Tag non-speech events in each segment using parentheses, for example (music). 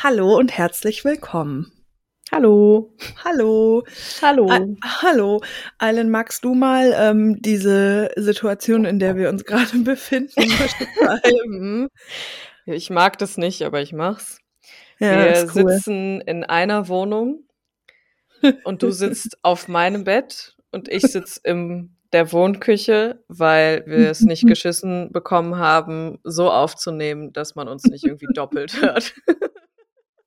Hallo und herzlich willkommen. Hallo. Hallo. Hallo. A hallo. Alan, magst du mal ähm, diese Situation, in der wir uns gerade (laughs) befinden, beschreiben? Ich mag das nicht, aber ich mach's. Ja, wir cool. sitzen in einer Wohnung und du sitzt (laughs) auf meinem Bett und ich sitze in der Wohnküche, weil wir es nicht (laughs) geschissen bekommen haben, so aufzunehmen, dass man uns nicht irgendwie doppelt hört.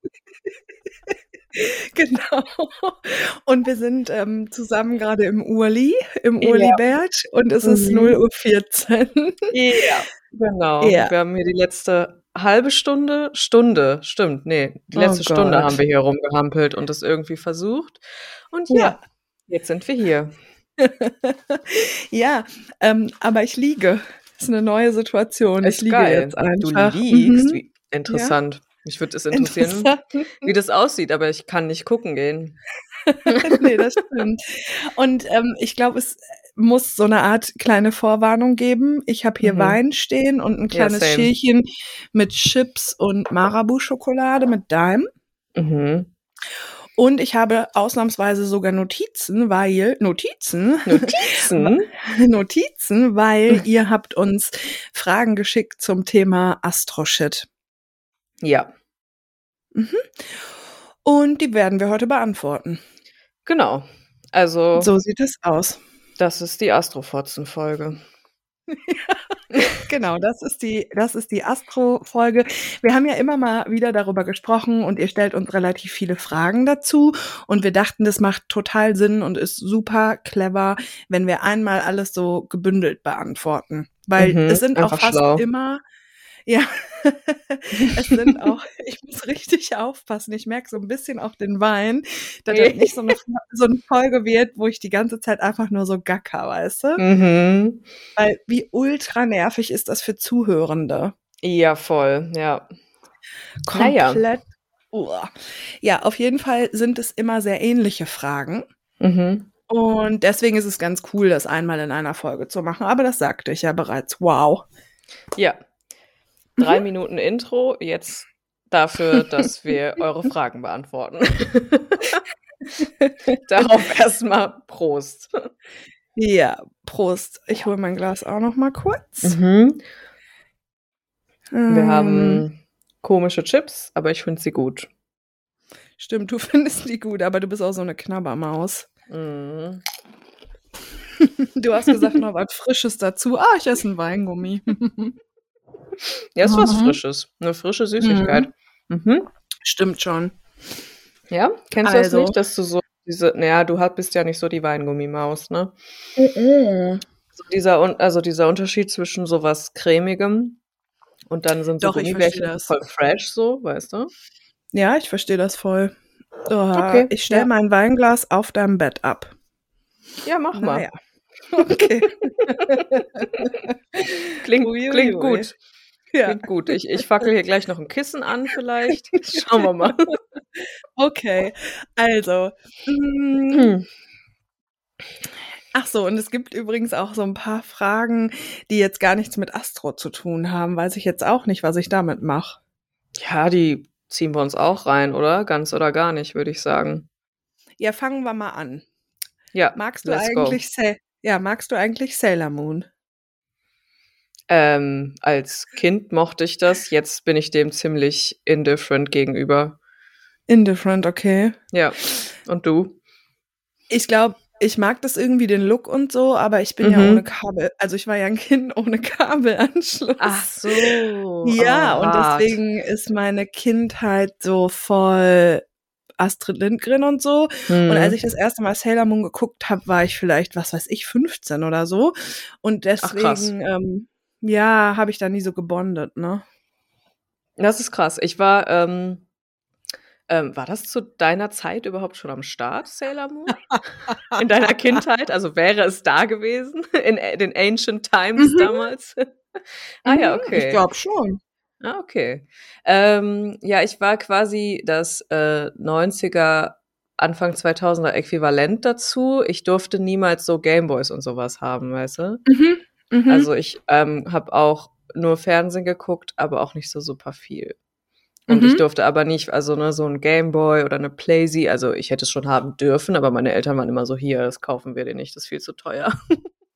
(laughs) Genau. Und wir sind ähm, zusammen gerade im Urli, im Ja. Urlibert und es ist Mhm. 0.14 Uhr. Ja, genau. Ja. Wir haben hier die letzte halbe Stunde, Stunde, stimmt, nee, die Oh letzte Stunde Gott. haben wir hier rumgehampelt und es irgendwie versucht. Und ja, Ja. jetzt sind wir hier. (laughs) ja, ähm, aber ich liege. Das ist eine neue Situation. Ich Ist liege geil. jetzt einfach. Du liegst. Mhm. Interessant. Mich würde es interessieren, wie das aussieht, aber ich kann nicht gucken gehen. (laughs) nee, das stimmt. Und ähm, ich glaube, es muss so eine Art kleine Vorwarnung geben. Ich habe hier Mhm. Wein stehen und ein Ja, kleines same. Schälchen mit Chips und Marabu-Schokolade mit Daim. Mhm. Und ich habe ausnahmsweise sogar Notizen, weil Notizen, Notizen? (laughs) Notizen, weil (laughs) ihr habt uns Fragen geschickt zum Thema Astroshit. Ja, Und die werden wir heute beantworten. genau. Also, So sieht es aus. das ist die Astrofotzen-Folge. (laughs) Genau, das ist die, das ist die Astro-Folge. Wir haben ja immer mal wieder darüber gesprochen und ihr stellt uns relativ viele Fragen dazu. Und wir dachten, das macht total Sinn und ist super clever, wenn wir einmal alles so gebündelt beantworten. Weil Mhm, es sind auch fast schlau. immer, ja, (laughs) es sind auch, ich muss richtig aufpassen. Ich merke so ein bisschen auch den Wein, dass das nicht so eine, (laughs) so eine Folge wird, wo ich die ganze Zeit einfach nur so gacker, weißt du? Mhm. Weil wie ultra nervig ist das für Zuhörende? Ja, voll, ja. Naja. Komplett. Uah. Ja, auf jeden Fall sind es immer sehr ähnliche Fragen. Mhm. Und deswegen ist es ganz cool, das einmal in einer Folge zu machen. Aber das sagte ich ja bereits. Wow. Ja. Drei Mhm. Minuten Intro, jetzt dafür, dass wir (laughs) eure Fragen beantworten. (laughs) Darauf erstmal Prost. Ja, Prost. Ich hole mein Glas auch noch mal kurz. Mhm. Wir Ähm, haben komische Chips, aber ich finde sie gut. Stimmt, du (laughs) findest die gut, aber du bist auch so eine Knabbermaus. Mhm. Du hast gesagt, noch was Frisches dazu. Ah, ich esse ein Weingummi. Ja, ist was Mhm. Frisches. Eine frische Süßigkeit. Mhm. Stimmt schon. Ja, kennst du Also. das nicht, dass du so diese, naja, du bist ja nicht so die Weingummimaus, ne? So dieser, also dieser Unterschied zwischen sowas cremigem und dann sind so Doch, Gummibärchen voll fresh, so, weißt du? Ja, ich verstehe das voll. Oh, Okay, ich stelle ja. mein Weinglas auf deinem Bett ab. Ja, mach mal. Naja. (laughs) Okay. (laughs) Klingt, ui, klingt ui. gut. Ja. Klingt gut. Ich, ich fackel hier gleich noch ein Kissen an, vielleicht. (laughs) Schauen wir mal. Okay. Also. mm, Hm. Ach so, und es gibt übrigens auch so ein paar Fragen, die jetzt gar nichts mit Astro zu tun haben. Weiß ich jetzt auch nicht, was ich damit mache. Ja, die ziehen wir uns auch rein, oder? Ganz oder gar nicht, würde ich sagen. Ja, fangen wir mal an. Ja, Magst du go. eigentlich Sa ja, magst du eigentlich Sailor Moon? Ähm, als Kind mochte ich das, jetzt bin ich dem ziemlich indifferent gegenüber. Indifferent, okay. Ja. Und du? Ich glaube, ich mag das irgendwie den Look und so, aber ich bin ja Mhm. ohne Kabel. Also ich war ja ein Kind (laughs) ohne Kabelanschluss. so. Ja, oh, und hart. deswegen ist meine Kindheit so voll Astrid Lindgren und so. Hm. Und als ich das erste Mal Sailor Moon geguckt habe, war ich vielleicht, was weiß ich, 15 oder so. Und Ach, krass. deswegen, ähm, ja, habe ich da nie so gebondet, ne? Das ist krass. Ich war, ähm, ähm, war das zu deiner Zeit überhaupt schon am Start, Sailor Moon? (laughs) In deiner Kindheit? Also wäre es da gewesen? (laughs) In äh, den Ancient Times Mhm. damals? (laughs) ah ja, Mhm, okay. Ich glaube schon. Ah, okay. Ähm, ja, ich war quasi das äh, 90er, Anfang 2000er Äquivalent dazu. Ich durfte niemals so Gameboys und sowas haben, weißt du? Mhm. Mhm. Also ich ähm, habe auch nur Fernsehen geguckt, aber auch nicht so super viel. Und ich Mhm. durfte aber nicht, also ne, so ein Gameboy oder eine Playsee, also ich hätte es schon haben dürfen, aber meine Eltern waren immer so, hier, das kaufen wir dir nicht, das ist viel zu teuer.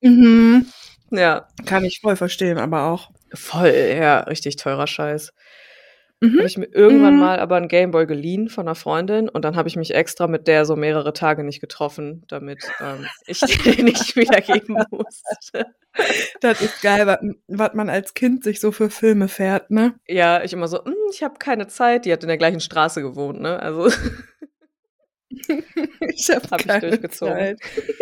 Mhm. (laughs) ja, Kann ich voll verstehen, aber auch. voll, ja, richtig teurer Scheiß. Mhm. Habe ich mir irgendwann Mhm. mal aber einen Gameboy geliehen von einer Freundin und dann habe ich mich extra mit der so mehrere Tage nicht getroffen, damit ähm, (laughs) ich den (laughs) nicht wiedergeben musste. Das ist geil, was, man als Kind sich so für Filme fährt, ne? Ja, ich immer so, "Hm, ich habe keine Zeit. Die hat in der gleichen Straße gewohnt, ne? Also (laughs) Ich hab habe ich durchgezogen.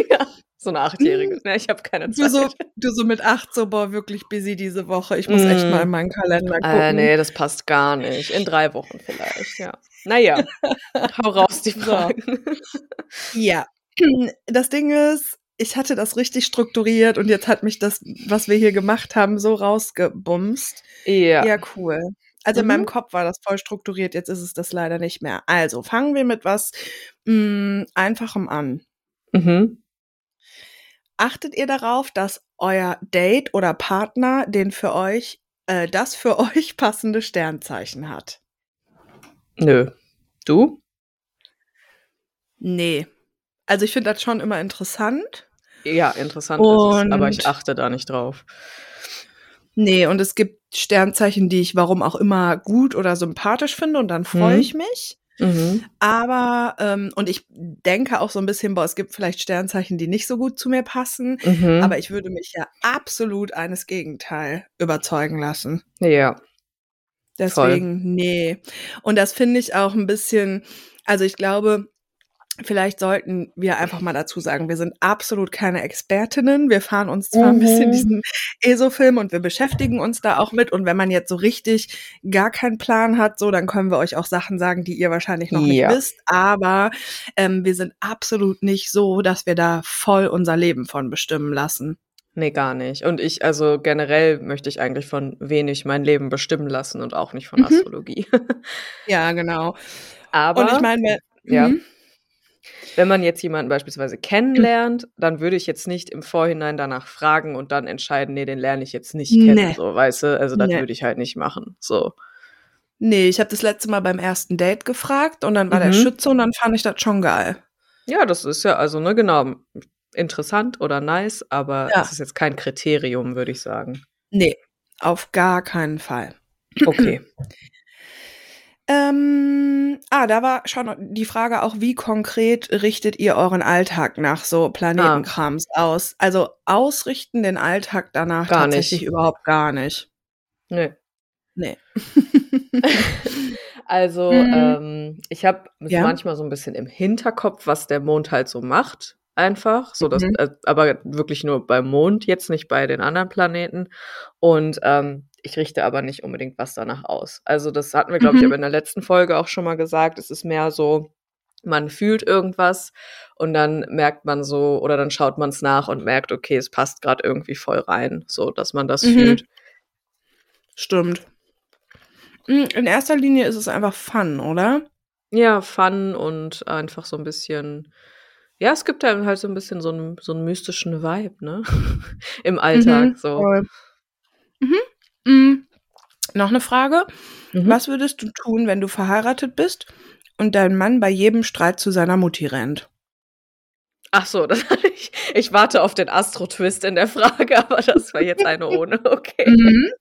Ja, so eine Achtjährige. Ja, ich habe keine Du Zeit. so, du so mit acht, so, boah, wirklich busy diese Woche. Ich muss echt Mm. mal in meinen Kalender gucken. Äh, nee, das passt gar nicht. In drei Wochen vielleicht, ja. Naja, (laughs) hau raus die. Fragen. Ja. Das Ding ist, ich hatte das richtig strukturiert und jetzt hat mich das, was wir hier gemacht haben, so rausgebumst. Ja. Ja, cool. Also in Mhm. meinem Kopf war das voll strukturiert, jetzt ist es das leider nicht mehr. Also fangen wir mit was mh, Einfachem an. Mhm. Achtet ihr darauf, dass euer Date oder Partner den für euch, äh, das für (laughs) euch passende Sternzeichen hat? Nö. Du? Nee. Also ich finde das schon immer interessant. Ja, interessant ist es, aber ich Und- achte da nicht drauf. Nee, und es gibt Sternzeichen, die ich warum auch immer gut oder sympathisch finde und dann freue Mhm. ich mich. Mhm. Aber, ähm, und ich denke auch so ein bisschen, boah, es gibt vielleicht Sternzeichen, die nicht so gut zu mir passen. Mhm. Aber ich würde mich ja absolut eines Gegenteil überzeugen lassen. ja. Deswegen, nee. Und das finde ich auch ein bisschen, also ich glaube, vielleicht sollten wir einfach mal dazu sagen, wir sind absolut keine Expertinnen. Wir fahren uns zwar ein bisschen Mhm. diesen ESO-Film und wir beschäftigen uns da auch mit. Und wenn man jetzt so richtig gar keinen Plan hat, so, dann können wir euch auch Sachen sagen, die ihr wahrscheinlich noch Ja. nicht wisst. Aber ähm, wir sind absolut nicht so, dass wir da voll unser Leben von bestimmen lassen. Nee, gar nicht. Und ich, also generell möchte ich eigentlich von wenig mein Leben bestimmen lassen und auch nicht von Mhm. Astrologie. (laughs) Ja, genau. Aber und ich meine, ja. mhm. Wenn man jetzt jemanden beispielsweise kennenlernt, dann würde ich jetzt nicht im Vorhinein danach fragen und dann entscheiden, nee, den lerne ich jetzt nicht kennen, Nee. so, weißt du? Also das Nee. würde ich halt nicht machen. So. Nee, ich habe das letzte Mal beim ersten Date gefragt und dann war der Mhm. Schütze und dann fand ich das schon geil. Ja, das ist ja, also, ne, genau, interessant oder nice, aber Ja. das ist jetzt kein Kriterium, würde ich sagen. Nee, auf gar keinen Fall. Okay. (clears throat) Ähm, ah, da war schon die Frage auch, wie konkret richtet ihr euren Alltag nach so Planetenkrams aus? Also ausrichten den Alltag danach Gar tatsächlich nicht. überhaupt gar nicht. Nee. Nee. (laughs) Also, Mhm. ähm, ich habe Ja. manchmal so ein bisschen im Hinterkopf, was der Mond halt so macht, einfach. So, dass, Mhm. äh, aber wirklich nur beim Mond, jetzt nicht bei den anderen Planeten. Und ähm, ich richte aber nicht unbedingt was danach aus. Also, das hatten wir, glaube ich, Mhm. aber in der letzten Folge auch schon mal gesagt. Es ist mehr so, man fühlt irgendwas und dann merkt man so, oder dann schaut man es nach und merkt, okay, es passt gerade irgendwie voll rein, so dass man das Mhm. fühlt. Stimmt. Mm, In erster Linie ist es einfach Fun, oder? Ja, Fun und einfach so ein bisschen ja, es gibt einem halt so ein bisschen so 'n so 'n mystischen Vibe, ne? (laughs) Im Alltag Mhm, so. voll. Mhm. Mm. Noch eine Frage. Mhm. Was würdest du tun, wenn du verheiratet bist und dein Mann bei jedem Streit zu seiner Mutti rennt? Ach so, (laughs) das ich ich warte auf den Astro-Twist in der Frage, aber das war jetzt eine ohne, (laughs) okay. Mhm.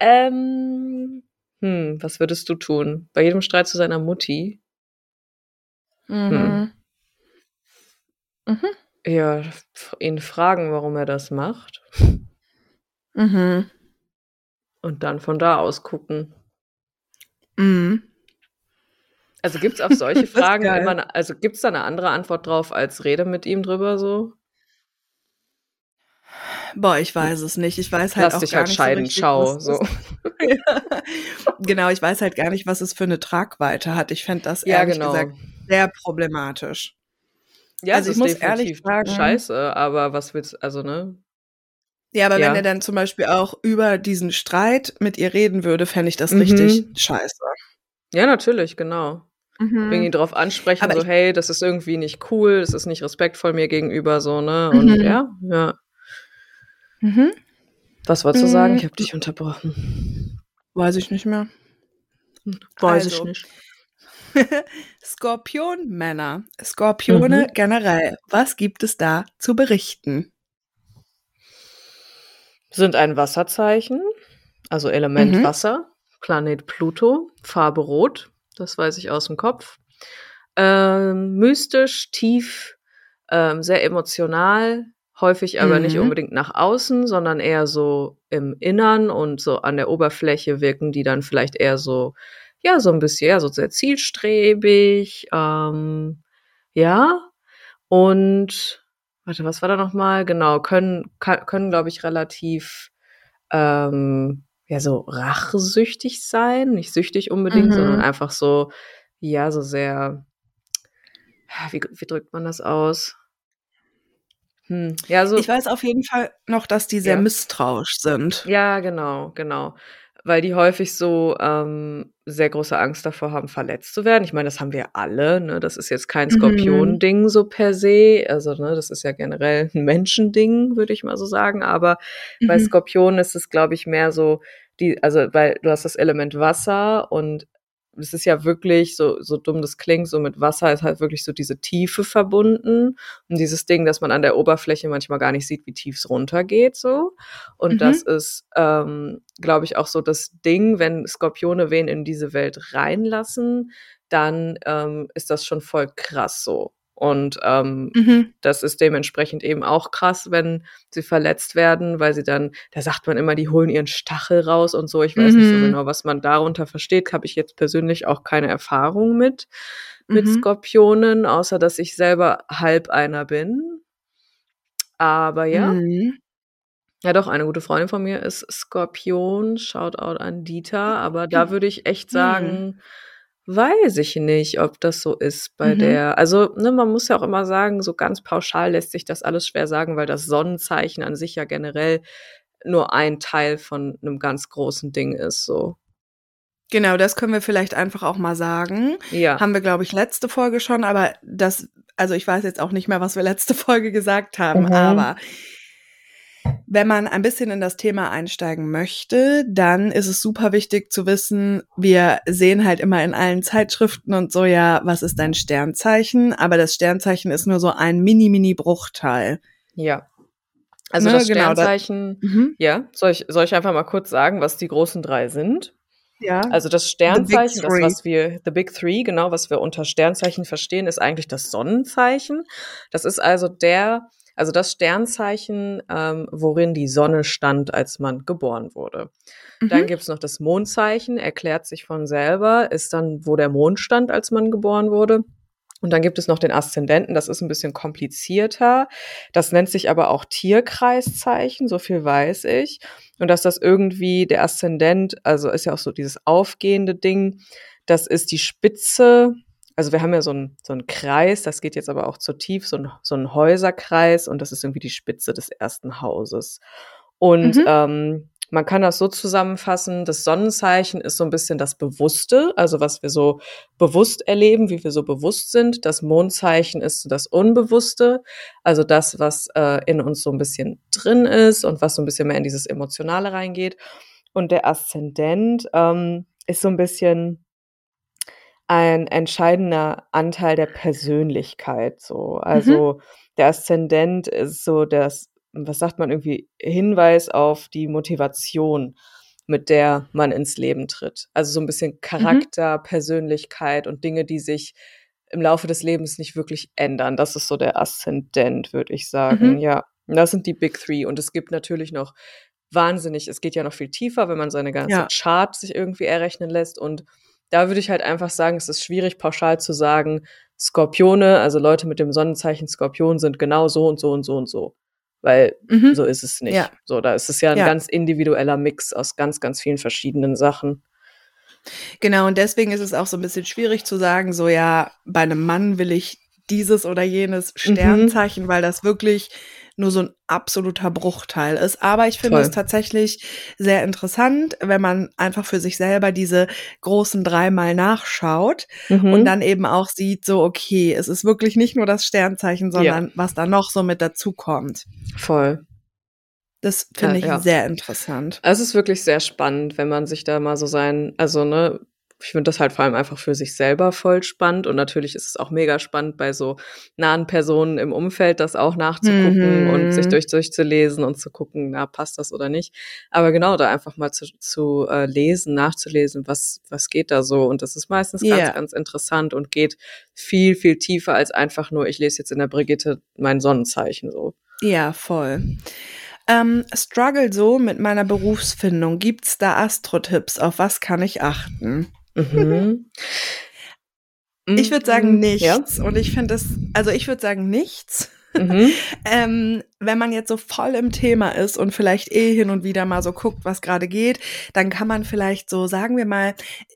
Ähm, hm, was würdest du tun? Bei jedem Streit zu seiner Mutti? Mhm. Mhm. Ja, ihn fragen, warum er das macht Mhm. und dann von da aus gucken. Mhm. Also, gibt's auf solche (laughs) Fragen immer 'ne also, gibt's da 'ne andere Antwort drauf als rede mit ihm drüber so? Boah, ich weiß es nicht. Ich weiß halt Lass auch dich gar halt nicht scheiden, so was so. (laughs) Ja. Genau, ich weiß halt gar nicht, was es für eine Tragweite hat. Ich fände das Ja, ehrlich genau. gesagt sehr problematisch. Ja, Also, ich muss ehrlich sagen scheiße, aber was willst also, ne? Ja, aber wenn Ja. er dann zum Beispiel auch über diesen Streit mit ihr reden würde, fände ich das Mhm. richtig scheiße. Ja, natürlich, genau. Irgendwie Mhm. drauf ansprechen, Aber so: „Hey, das ist irgendwie nicht cool, das ist nicht respektvoll mir gegenüber“, so, ne? Und Mhm. ja, ja. Mhm. Was wolltest du sagen? Hm. Ich habe dich unterbrochen. Weiß ich nicht mehr. Weiß also, ich nicht. (laughs) Skorpionmänner, Skorpione mhm. generell. Was gibt es da zu berichten? Sind ein Wasserzeichen, also Element mhm. Wasser, Planet Pluto, Farbe Rot, das weiß ich aus dem Kopf. Ähm, mystisch, tief, ähm, sehr emotional, häufig aber mhm. nicht unbedingt nach außen, sondern eher so im Innern und so an der Oberfläche wirken die dann vielleicht eher so, ja, so ein bisschen, ja, so sehr zielstrebig, ähm, ja. Und warte, was war da nochmal? Genau, können, kann, können, glaube ich, relativ ähm, ja, so rachsüchtig sein. Nicht süchtig unbedingt, mhm. sondern einfach so, ja, so sehr, wie, wie drückt man das aus? Hm. Ja, so. Ich weiß auf jeden Fall noch, dass die sehr ja. misstrauisch sind. Ja, genau, genau. Weil die häufig so ähm, sehr große Angst davor haben, verletzt zu werden. Ich meine, das haben wir alle. Ne? Das ist jetzt kein mhm. Skorpion-Ding so per se. Also, ne, das ist ja generell ein Menschending, würde ich mal so sagen. Aber mhm. bei Skorpionen ist es, glaube ich, mehr so, die, also, weil du hast das Element Wasser und es ist ja wirklich, so, so dumm das klingt, so mit Wasser ist halt wirklich so diese Tiefe verbunden und dieses Ding, dass man an der Oberfläche manchmal gar nicht sieht, wie tief es runtergeht, so. Und mhm. das ist, ähm, glaube ich, auch so das Ding, wenn Skorpione wen in diese Welt reinlassen, dann ähm, ist das schon voll krass so. Und ähm, mhm. das ist dementsprechend eben auch krass, wenn sie verletzt werden, weil sie dann, da sagt man immer, die holen ihren Stachel raus und so. Ich weiß mhm. nicht so mhm. genau, was man darunter versteht. Habe ich jetzt persönlich auch keine Erfahrung mit, mhm. mit Skorpionen, außer dass ich selber halb einer bin. Aber ja. Mhm. Ja, doch, eine gute Freundin von mir ist Skorpion. Shoutout an Dieter. Aber da würde ich echt mhm. sagen, Weiß ich nicht, ob das so ist bei mhm. der. Also, ne, man muss ja auch immer sagen, so ganz pauschal lässt sich das alles schwer sagen, weil das Sonnenzeichen an sich ja generell nur ein Teil von einem ganz großen Ding ist, so. Genau, das können wir vielleicht einfach auch mal sagen. Ja. Haben wir, glaube ich, letzte Folge schon, aber das, also ich weiß jetzt auch nicht mehr, was wir letzte (laughs) Folge gesagt haben, mhm. aber wenn man ein bisschen in das Thema einsteigen möchte, dann ist es super wichtig zu wissen, wir sehen halt immer in allen Zeitschriften und so, ja, was ist dein Sternzeichen? Aber das Sternzeichen ist nur so ein mini-mini-Bruchteil. Ja. Also ne, das genau, Sternzeichen, das, mhm. ja, soll ich, soll ich einfach mal kurz sagen, was die großen drei sind? Ja. Also das Sternzeichen, das was wir, the Big Three, genau, was wir unter Sternzeichen verstehen, ist eigentlich das Sonnenzeichen. Das ist also der also das Sternzeichen, ähm, worin die Sonne stand, als man geboren wurde. Mhm. Dann gibt's noch das Mondzeichen, erklärt sich von selber, ist dann, wo der Mond stand, als man geboren wurde. Und dann gibt es noch den Aszendenten, das ist ein bisschen komplizierter. Das nennt sich aber auch Tierkreiszeichen, so viel weiß ich. Und dass das irgendwie der Aszendent, also ist ja auch so dieses aufgehende Ding, das ist die Spitze also wir haben ja so einen, so einen Kreis, das geht jetzt aber auch zu tief, so ein, so ein Häuserkreis und das ist irgendwie die Spitze des ersten Hauses. Und mhm. ähm, man kann das so zusammenfassen, das Sonnenzeichen ist so ein bisschen das Bewusste, also was wir so bewusst erleben, wie wir so bewusst sind. Das Mondzeichen ist das Unbewusste, also das, was äh, in uns so ein bisschen drin ist und was so ein bisschen mehr in dieses Emotionale reingeht. Und der Aszendent ähm, ist so ein bisschen ein entscheidender Anteil der Persönlichkeit. So, also mhm. der Aszendent ist so das, was sagt man irgendwie, Hinweis auf die Motivation, mit der man ins Leben tritt. Also so ein bisschen mhm. Charakter, mhm. Persönlichkeit und Dinge, die sich im Laufe des Lebens nicht wirklich ändern. Das ist so der Aszendent, würde ich sagen. Mhm. Ja, das sind die Big Three. Und es gibt natürlich noch wahnsinnig, es geht ja noch viel tiefer, wenn man seine ganze ja. Chart sich irgendwie errechnen lässt und da würde ich halt einfach sagen, es ist schwierig pauschal zu sagen, Skorpione, also Leute mit dem Sonnenzeichen Skorpion sind genau so und so und so und so. Weil mhm. so ist es nicht. Ja. So, da ist es ja ein ja. ganz individueller Mix aus ganz, ganz vielen verschiedenen Sachen. Genau, und deswegen ist es auch so ein bisschen schwierig zu sagen, so ja, bei einem Mann will ich dieses oder jenes mhm. Sternzeichen, mhm. weil das wirklich nur so ein absoluter Bruchteil ist. Aber ich finde Toll. es tatsächlich sehr interessant, wenn man einfach für sich selber diese großen dreimal nachschaut mhm. und dann eben auch sieht, so, okay, es ist wirklich nicht nur das Sternzeichen, sondern ja. was da noch so mit dazu kommt. Voll. Das finde ja, ich ja. sehr interessant. Es ist wirklich sehr spannend, wenn man sich da mal so sein, also ne, ich finde das halt vor allem einfach für sich selber voll spannend und natürlich ist es auch mega spannend bei so nahen Personen im Umfeld, das auch nachzugucken mhm. und sich durch durchzulesen und zu gucken, na passt das oder nicht. Aber genau da einfach mal zu, zu äh, lesen, nachzulesen, was was geht da so und das ist meistens yeah. ganz ganz interessant und geht viel viel tiefer als einfach nur ich lese jetzt in der Brigitte mein Sonnenzeichen so. Ja, voll. Ähm, struggle so mit meiner Berufsfindung. Gibt's da Astro-Tipps? Auf was kann ich achten? Mhm. Ich würde sagen mhm. nichts. Ja. Und ich finde es, also ich würde sagen nichts. Mhm. (laughs) ähm, wenn man jetzt so voll im Thema ist und vielleicht eh hin und wieder mal so guckt, was gerade geht, dann kann man vielleicht so, sagen wir mal,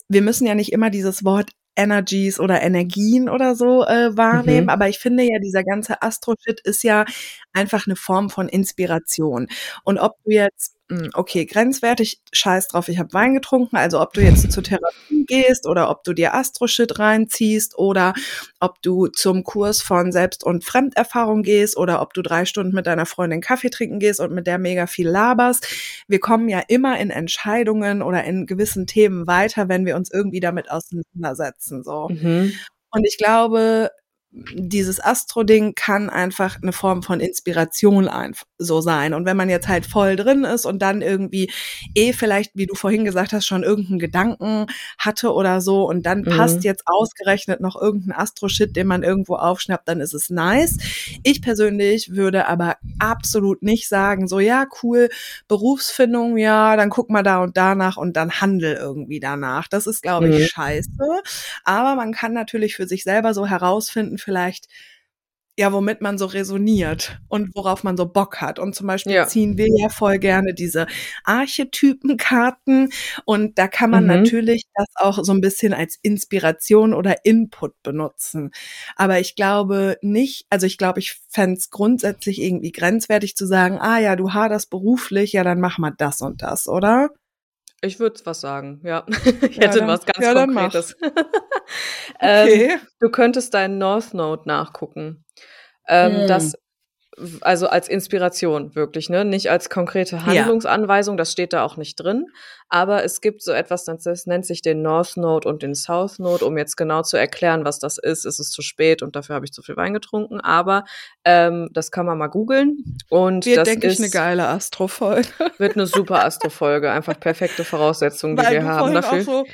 wir müssen ja nicht immer dieses Wort Energies oder Energien oder so äh, wahrnehmen. Mhm. Aber ich finde ja, dieser ganze Astro-Shit ist ja einfach eine Form von Inspiration. Und ob du jetzt okay, grenzwertig, scheiß drauf, ich habe Wein getrunken. Also ob du jetzt zur Therapie gehst oder ob du dir Astro-Shit reinziehst oder ob du zum Kurs von Selbst- und Fremderfahrung gehst oder ob du drei Stunden mit deiner Freundin Kaffee trinken gehst und mit der mega viel laberst. Wir kommen ja immer in Entscheidungen oder in gewissen Themen weiter, wenn wir uns irgendwie damit auseinandersetzen. So. Mhm. Und ich glaube, dieses Astro-Ding kann einfach eine Form von Inspiration so sein. Und wenn man jetzt halt voll drin ist und dann irgendwie eh vielleicht, wie du vorhin gesagt hast, schon irgendeinen Gedanken hatte oder so und dann mhm. passt jetzt ausgerechnet noch irgendein Astro-Shit, den man irgendwo aufschnappt, dann ist es nice. Ich persönlich würde aber absolut nicht sagen, so ja, cool, Berufsfindung, ja, dann guck mal da und danach und dann handel irgendwie danach. Das ist, glaube ich, mhm. scheiße. Aber man kann natürlich für sich selber so herausfinden, vielleicht ja, womit man so resoniert und worauf man so Bock hat. Und zum Beispiel ja. ziehen wir ja voll gerne diese Archetypenkarten und da kann man mhm. natürlich das auch so ein bisschen als Inspiration oder Input benutzen. Aber ich glaube nicht, also ich glaube, ich fände es grundsätzlich irgendwie grenzwertig zu sagen, ah ja, du haderst beruflich, ja, dann mach mal das und das, oder? Ich würde was sagen, ja. (laughs) Ich ja, hätte dann, was ganz ja, Konkretes. (laughs) ähm, okay. Du könntest deinen North Node nachgucken. Ähm, hm. Das also als Inspiration wirklich, ne? Nicht als konkrete Handlungsanweisung, ja. das steht da auch nicht drin. Aber es gibt so etwas, das nennt sich den North Node und den South Node. Um jetzt genau zu erklären, was das ist, ist es zu spät und dafür habe ich zu viel Wein getrunken. Aber ähm, das kann man mal googeln. Und wir das denke ich eine geile Astro-Folge. (laughs) Wird eine super Astro-Folge, einfach perfekte Voraussetzungen, die Weil wir haben dafür.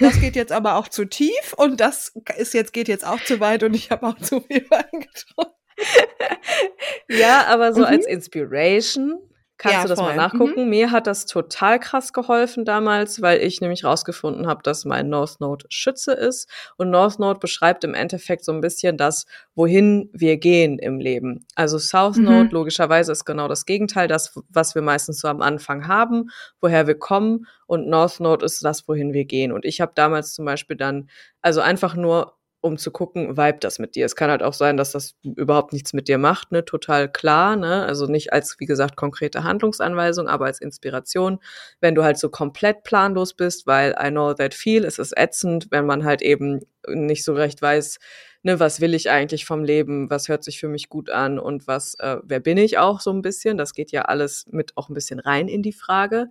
Das geht jetzt aber auch zu tief und das ist jetzt geht jetzt auch zu weit und ich habe auch zu viel Wein getrunken (laughs) ja, aber so mhm. als Inspiration kannst ja, du das voll. mal nachgucken. Mhm. Mir hat das total krass geholfen damals, weil ich nämlich rausgefunden habe, dass mein North Node Schütze ist. Und North Node beschreibt im Endeffekt so ein bisschen das, wohin wir gehen im Leben. Also South mhm. Node logischerweise ist genau das Gegenteil, das, was wir meistens so am Anfang haben, woher wir kommen. Und North Node ist das, wohin wir gehen. Und ich habe damals zum Beispiel dann, also einfach nur um zu gucken, vibe das mit dir. Es kann halt auch sein, dass das überhaupt nichts mit dir macht, ne, total klar, ne, also nicht als, wie gesagt, konkrete Handlungsanweisung, aber als Inspiration, wenn du halt so komplett planlos bist, weil I know that feel, es ist ätzend, wenn man halt eben nicht so recht weiß, ne, was will ich eigentlich vom Leben, was hört sich für mich gut an und was, äh, wer bin ich auch so ein bisschen, das geht ja alles mit auch ein bisschen rein in die Frage.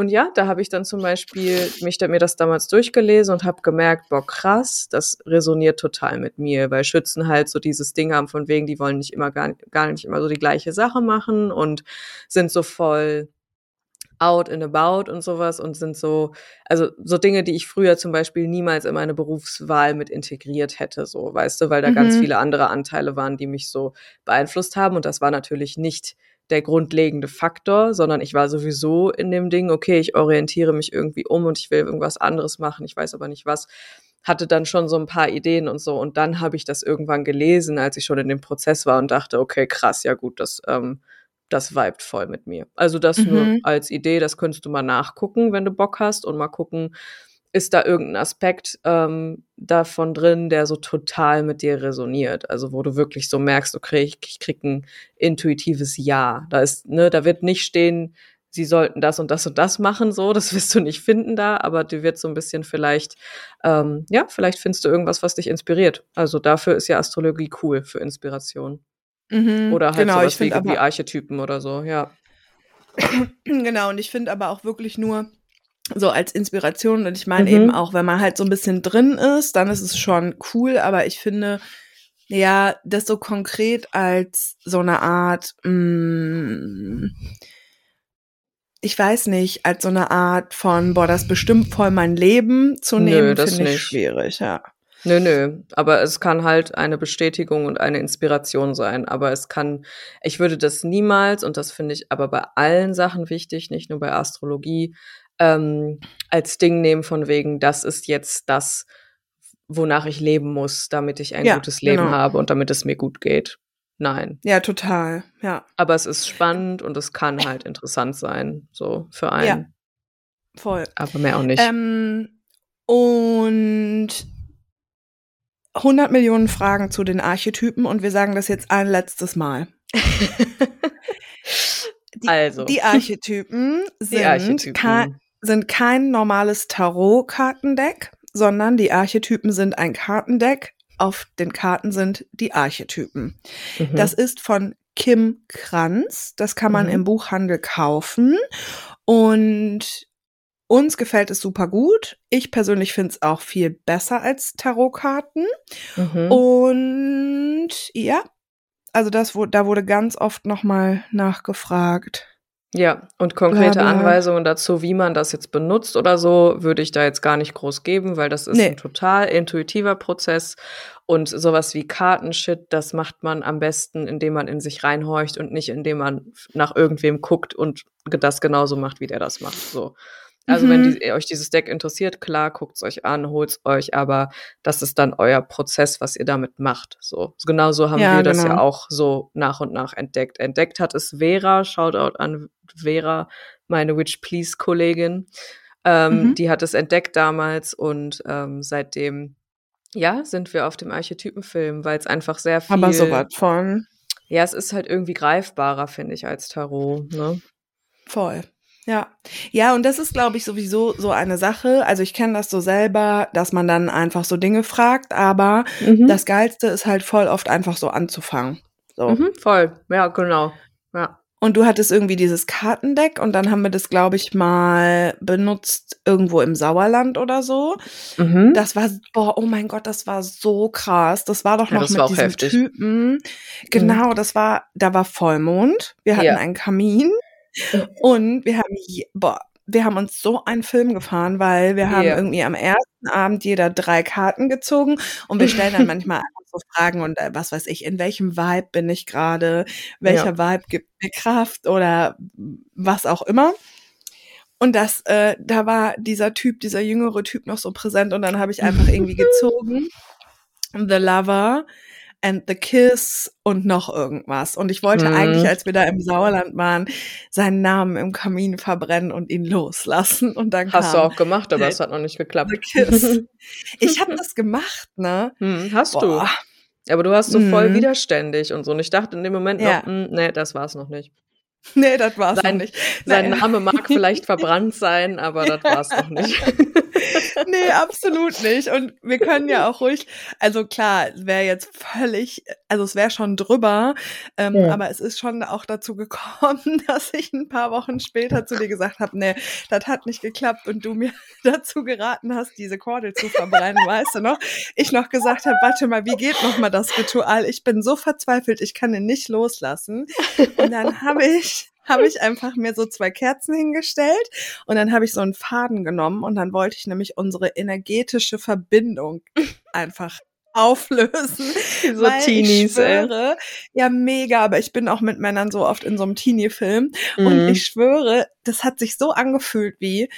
Und ja, da habe ich dann zum Beispiel mich mir das damals durchgelesen und habe gemerkt, boah, krass, das resoniert total mit mir, weil Schützen halt so dieses Ding haben von wegen, die wollen nicht immer gar, gar nicht immer so die gleiche Sache machen und sind so voll out and about und sowas und sind so, also so Dinge, die ich früher zum Beispiel niemals in meine Berufswahl mit integriert hätte, so, weißt du, weil da mhm. ganz viele andere Anteile waren, die mich so beeinflusst haben und das war natürlich nicht der grundlegende Faktor, sondern ich war sowieso in dem Ding, okay, ich orientiere mich irgendwie um und ich will irgendwas anderes machen, ich weiß aber nicht was. Hatte dann schon so ein paar Ideen und so. Und dann habe ich das irgendwann gelesen, als ich schon in dem Prozess war und dachte, okay, krass, ja gut, das, ähm, das vibet voll mit mir. Also das mhm. nur als Idee, das könntest du mal nachgucken, wenn du Bock hast und mal gucken, ist da irgendein Aspekt ähm, davon drin, der so total mit dir resoniert. Also wo du wirklich so merkst, okay, ich, ich krieg ein intuitives Ja. Da ist, ne, da wird nicht stehen, sie sollten das und das und das machen, so, das (laughs) wirst du nicht finden da, aber du wird so ein bisschen vielleicht, ähm, ja, vielleicht findest du irgendwas, was dich inspiriert. Also dafür ist ja Astrologie cool für Inspiration. Mhm, oder halt genau, sowas wie, wie Archetypen oder so, ja. (clears throat) genau, und ich finde aber auch wirklich nur, so als Inspiration. Und ich meine Mhm. eben auch, wenn man halt so ein bisschen drin ist, dann ist es schon cool. Aber ich finde, ja, das so konkret als so eine Art, mh, ich weiß nicht, als so eine Art von, boah, das bestimmt voll mein Leben zu Nö, nehmen, das finde ich schwierig, ja. Nö, nö. Aber es kann halt eine Bestätigung und eine Inspiration sein. Aber es kann, ich würde das niemals, und das finde ich aber bei allen Sachen wichtig, nicht nur bei Astrologie, ähm, als Ding nehmen von wegen, das ist jetzt das, wonach ich leben muss, damit ich ein Ja, gutes Leben genau. habe und damit es mir gut geht. Nein. Ja, total, ja, Aber es ist spannend und es kann halt interessant sein, so für einen. Ja. voll. Aber mehr auch nicht. Ähm, und 100 Millionen Fragen zu den Archetypen und wir sagen das jetzt ein letztes Mal. (laughs) Die, also, die Archetypen sind, die Archetypen. Sind kein normales Tarot-Kartendeck, sondern die Archetypen sind ein Kartendeck. Auf den Karten sind die Archetypen. Mhm. Das ist von Kim Kranz. Das kann man Mhm. im Buchhandel kaufen. Und uns gefällt es super gut. Ich persönlich finde es auch viel besser als Tarotkarten. mhm. Und ja, also das da wurde ganz oft nochmal nachgefragt. Ja, und konkrete Bla, bla. Anweisungen dazu, wie man das jetzt benutzt oder so, würde ich da jetzt gar nicht groß geben, weil das ist Nee. ein total intuitiver Prozess. Und sowas wie Kartenshit, das macht man am besten, indem man in sich reinhorcht und nicht, indem man nach irgendwem guckt und das genauso macht, wie der das macht. So. Also, wenn Mhm. die, euch dieses Deck interessiert, klar, guckt's euch an, holt's euch, aber das ist dann euer Prozess, was ihr damit macht. So. Genauso haben Ja, wir das genau. ja auch so nach und nach entdeckt. Entdeckt hat es Vera, Shoutout an Vera, meine Witch Please Kollegin. Ähm, Mhm. Die hat es entdeckt damals und ähm, seitdem, ja, sind wir auf dem Archetypenfilm, weil es einfach sehr viel. Aber sowas von Ja, es ist halt irgendwie greifbarer, finde ich, als Tarot. Ne? voll. Ja. Ja, und das ist, glaube ich, sowieso so eine Sache. Also ich kenne das so selber, dass man dann einfach so Dinge fragt, aber Mhm. das Geilste ist halt voll oft einfach so anzufangen. So. Mhm, voll, ja, genau. Ja. Und du hattest irgendwie dieses Kartendeck und dann haben wir das, glaube ich, mal benutzt irgendwo im Sauerland oder so. Mhm. Das war, boah, oh mein Gott, das war so krass. Das war doch Ja, noch das mit diesem heftig. Typen. Genau, das war, da war Vollmond. Wir hatten Ja. einen Kamin und wir haben, boah, wir haben uns so einen Film gefahren, weil wir haben Ja. irgendwie am ersten Abend jeder drei Karten gezogen und wir stellen dann (laughs) manchmal so Fragen und äh, was weiß ich, in welchem Vibe bin ich gerade, welcher Vibe gibt mir Kraft oder was auch immer. Und das, äh, da war dieser Typ, dieser jüngere Typ noch so präsent und dann habe ich einfach irgendwie (laughs) gezogen. The Lover and the Kiss und noch irgendwas. Und ich wollte Mhm. eigentlich, als wir da im Sauerland waren, seinen Namen im Kamin verbrennen und ihn loslassen. Und dann Hast du kam auch gemacht, aber es hat noch nicht geklappt. The Kiss. (laughs) Ich habe das gemacht, ne? Hm, hast Boah. du. Aber du warst so voll Mhm. widerständig und so. Und ich dachte in dem Moment Ja. noch, hm, nee, das war's noch nicht. (laughs) Nee, das war's Sein- noch nicht. Sein Nein. Name mag (laughs) vielleicht verbrannt sein, aber das war's noch nicht. Nee, absolut nicht. Und wir können ja auch ruhig, also klar, es wäre jetzt völlig, also es wäre schon drüber, ähm, Ja. aber es ist schon auch dazu gekommen, (laughs) dass ich ein paar Wochen später zu dir gesagt habe, nee, das hat nicht geklappt und du mir (laughs) dazu geraten hast, diese Kordel zu verbrennen, weißt du noch? Ich noch gesagt habe, warte mal, wie geht noch mal das Ritual? Ich bin so verzweifelt, ich kann ihn nicht loslassen. Und dann habe ich habe ich einfach mir so zwei Kerzen hingestellt und dann habe ich so einen Faden genommen und dann wollte ich nämlich unsere energetische Verbindung (laughs) einfach auflösen. so weil Teenies, ich ey. schwöre, ja mega, aber ich bin auch mit Männern so oft in so einem Teenie-Film und Mhm. ich schwöre, das hat sich so angefühlt wie,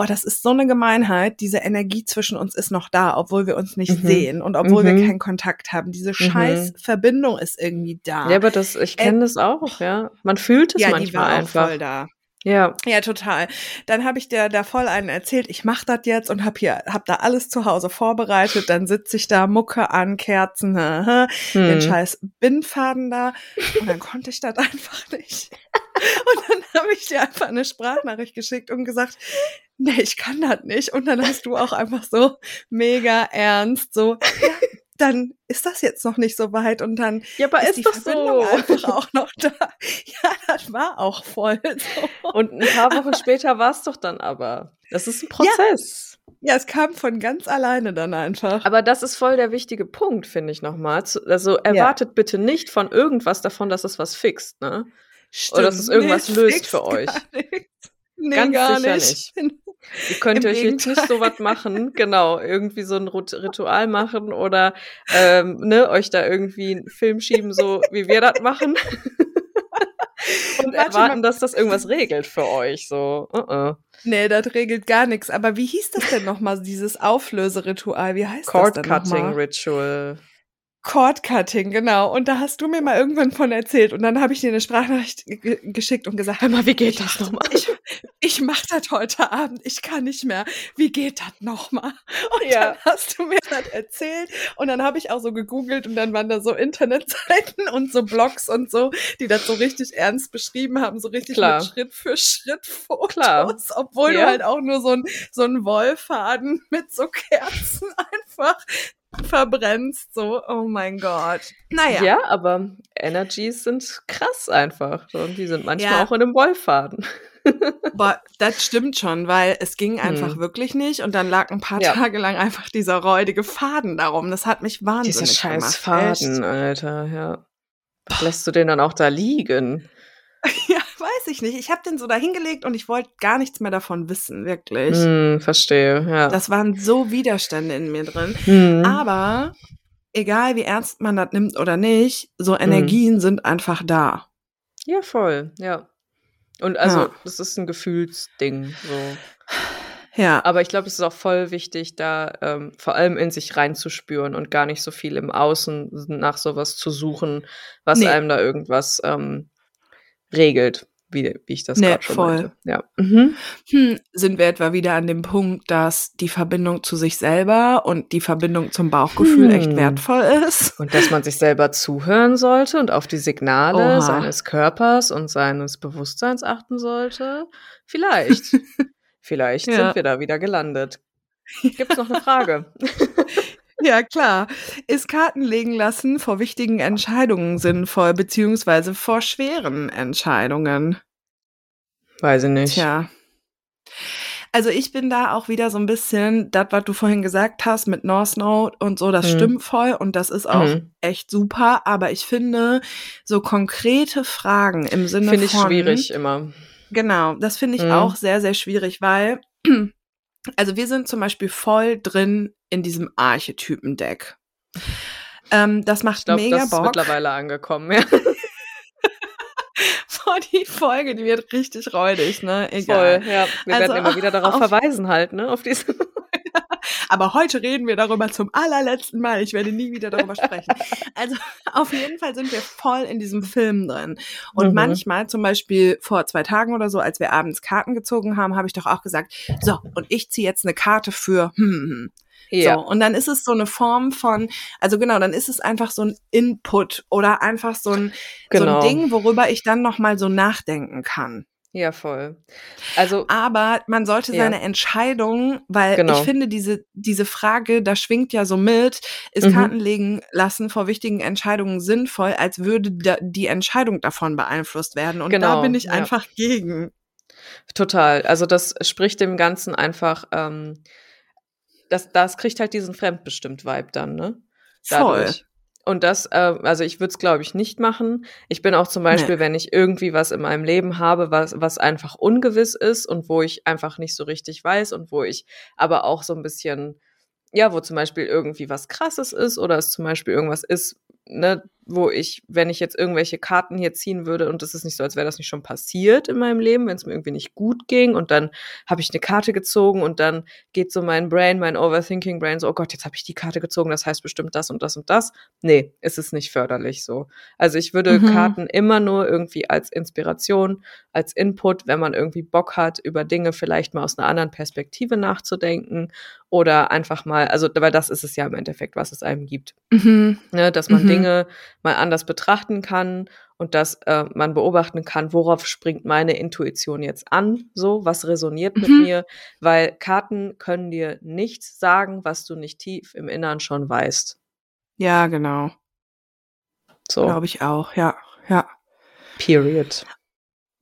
boah, das ist so eine Gemeinheit, diese Energie zwischen uns ist noch da, obwohl wir uns nicht Mhm. sehen und obwohl Mhm. wir keinen Kontakt haben. Diese scheiß Verbindung ist irgendwie da. Ja, aber das, ich kenne das auch, ja. Man fühlt es ja, die manchmal war auch einfach. voll da. Ja. Ja, total. Dann habe ich der da voll einen erzählt, ich mach das jetzt und hab hier hab da alles zu Hause vorbereitet, dann sitze ich da Mucke an, Kerzen, hä, den Hm. scheiß Bindfaden da und dann konnte ich das (laughs) einfach nicht. Und dann habe ich dir einfach eine Sprachnachricht geschickt und gesagt, nee, ich kann das nicht und dann hast du auch einfach so mega ernst so ja, dann ist das jetzt noch nicht so weit und dann ja, aber ist, ist die doch Verbindung so. einfach auch noch da. Ja, das war auch voll so. Und ein paar Wochen später war es doch dann aber. Das ist ein Prozess. Ja, es kam von ganz alleine dann einfach. Aber das ist voll der wichtige Punkt, finde ich nochmal. Also erwartet bitte nicht von irgendwas davon, dass es was fixt, ne? Oder dass es irgendwas nee, löst für euch. Nee, Ganz gar sicher nicht. Ihr könnt euch jetzt nicht so was machen, (laughs) genau, irgendwie so ein Ritual machen oder ähm, ne, euch da irgendwie einen Film schieben, so wie wir das machen. (laughs) Und Warte erwarten, mal. dass das irgendwas regelt für euch. So. Uh -uh. Nee, das regelt gar nichts. Aber wie hieß das denn nochmal, dieses Auflöseritual? Wie heißt Cord das denn noch Cutting mal? Ritual. Cord Cutting, genau. Und da hast du mir mal irgendwann von erzählt. Und dann habe ich dir eine Sprachnachricht ge geschickt und gesagt, Hör mal, wie geht das nochmal? Ich, ich mach das heute Abend. Ich kann nicht mehr. Wie geht das nochmal? (laughs) Und Ja. dann hast du mir das erzählt. Und dann habe ich auch so gegoogelt und dann waren da so Internetseiten und so Blogs und so, die das so richtig ernst beschrieben haben, so richtig Klar. Schritt für Schritt Fotos, Klar. obwohl du Ja. halt auch nur so ein so ein Wollfaden mit so Kerzen (laughs) einfach (laughs) verbrennst. So, oh mein Gott. Naja. Ja. aber Energies sind krass einfach. Und die sind manchmal Ja. auch in einem Wollfaden. Aber (laughs) das stimmt schon, weil es ging einfach Hm. wirklich nicht und dann lag ein paar Ja. Tage lang einfach dieser räudige Faden darum. Das hat mich wahnsinnig Dieser scheiß gemacht. Faden, Alter, ja. Lässt du den dann auch da liegen? Echt. (laughs) Ja, weiß ich nicht. Ich habe den so da hingelegt und ich wollte gar nichts mehr davon wissen, wirklich. Hm, verstehe, ja. Das waren so Widerstände in mir drin. Hm. Aber egal wie ernst man das nimmt oder nicht, so Hm. Energien sind einfach da. Ja, voll, ja. Und also, Ja. das ist ein Gefühlsding, so. Ja. Aber ich glaube, es ist auch voll wichtig, da ähm, vor allem in sich reinzuspüren und gar nicht so viel im Außen nach sowas zu suchen, was Nee. einem da irgendwas ähm, regelt, wie, wie ich das Nee, gerade schon voll. meinte. Ja. Mhm. Hm, sind wir etwa wieder an dem Punkt, dass die Verbindung zu sich selber und die Verbindung zum Bauchgefühl Hm. echt wertvoll ist? Und dass man sich selber zuhören sollte und auf die Signale Oha. seines Körpers und seines Bewusstseins achten sollte. Vielleicht. (laughs) Vielleicht Ja. sind wir da wieder gelandet. Gibt's noch eine Frage? (laughs) Ja, klar. Ist Karten legen lassen vor wichtigen Entscheidungen sinnvoll, beziehungsweise vor schweren Entscheidungen? Weiß ich nicht. Tja. Also ich bin da auch wieder so ein bisschen, das, was du vorhin gesagt hast mit North Node und so, das Mhm. stimmt voll und das ist auch Mhm. echt super. Aber ich finde, so konkrete Fragen im Sinne Finde ich von. schwierig immer. Genau, das finde ich Mhm. auch sehr, sehr schwierig, weil, also wir sind zum Beispiel voll drin in diesem Archetypendeck. Ähm, das macht Ich glaube, mega das ist Bock. mittlerweile angekommen. Ja. (laughs) Vor die Folge, die wird richtig räudig, ne? Egal. Voll, ja. Wir Also werden immer wieder darauf (laughs) auf- verweisen halt, ne? Auf diese. Aber heute reden wir darüber zum allerletzten Mal. Ich werde nie wieder darüber sprechen. (laughs) Also auf jeden Fall sind wir voll in diesem Film drin. Und Mhm. manchmal, zum Beispiel vor zwei Tagen oder so, als wir abends Karten gezogen haben, habe ich doch auch gesagt, so, und ich ziehe jetzt eine Karte für hm, hm, hm. Ja. So, und dann ist es so eine Form von, also genau, dann ist es einfach so ein Input oder einfach so ein, Genau. so ein Ding, worüber ich dann nochmal so nachdenken kann. Ja, voll. Also, Aber man sollte Ja. seine Entscheidung, weil Genau. ich finde, diese, diese Frage, da schwingt ja so mit, ist Mhm. Karten legen lassen vor wichtigen Entscheidungen sinnvoll, als würde da, die Entscheidung davon beeinflusst werden. Und da Genau, bin ich ja. einfach gegen. Total. Also das spricht dem Ganzen einfach, ähm, das, das kriegt halt diesen fremdbestimmt-Vibe dann, ne? Voll. Und das, äh, also ich würde es, glaube ich, nicht machen. Ich bin auch zum Beispiel, wenn ich irgendwie was in meinem Leben habe, was, was einfach ungewiss ist und wo ich einfach nicht so richtig weiß und wo ich aber auch so ein bisschen, ja, wo zum Beispiel irgendwie was krasses ist oder es zum Beispiel irgendwas ist, ne, wo ich, wenn ich jetzt irgendwelche Karten hier ziehen würde und es ist nicht so, als wäre das nicht schon passiert in meinem Leben, wenn es mir irgendwie nicht gut ging und dann habe ich eine Karte gezogen und dann geht so mein Brain, mein Overthinking Brain so, oh Gott, jetzt habe ich die Karte gezogen, das heißt bestimmt das und das und das. Nee, ist es nicht förderlich so. Also ich würde Mhm. Karten immer nur irgendwie als Inspiration, als Input, wenn man irgendwie Bock hat, über Dinge vielleicht mal aus einer anderen Perspektive nachzudenken oder einfach mal, also weil das ist es ja im Endeffekt, was es einem gibt Mhm. ne, dass man Mhm. Dinge mal anders betrachten kann und dass äh, man beobachten kann, worauf springt meine Intuition jetzt an, so, was resoniert mit Mhm. mir, weil Karten können dir nichts sagen, was du nicht tief im Innern schon weißt. Ja, genau. So. Glaube ich auch, ja, ja. Period.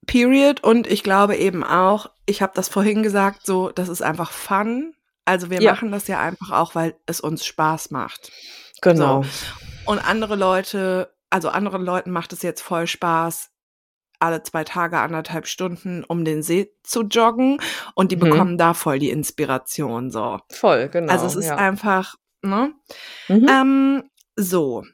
Period. Und ich glaube eben auch, ich habe das vorhin gesagt, so, das ist einfach Fun. Also wir Ja. machen das ja einfach auch, weil es uns Spaß macht. Genau. Und andere Leute, also anderen Leuten macht es jetzt voll Spaß, alle zwei Tage, anderthalb Stunden um den See zu joggen und die Mhm. bekommen da voll die Inspiration so. Voll, genau. also es ist ja. einfach, ne? Mhm. Ähm, so.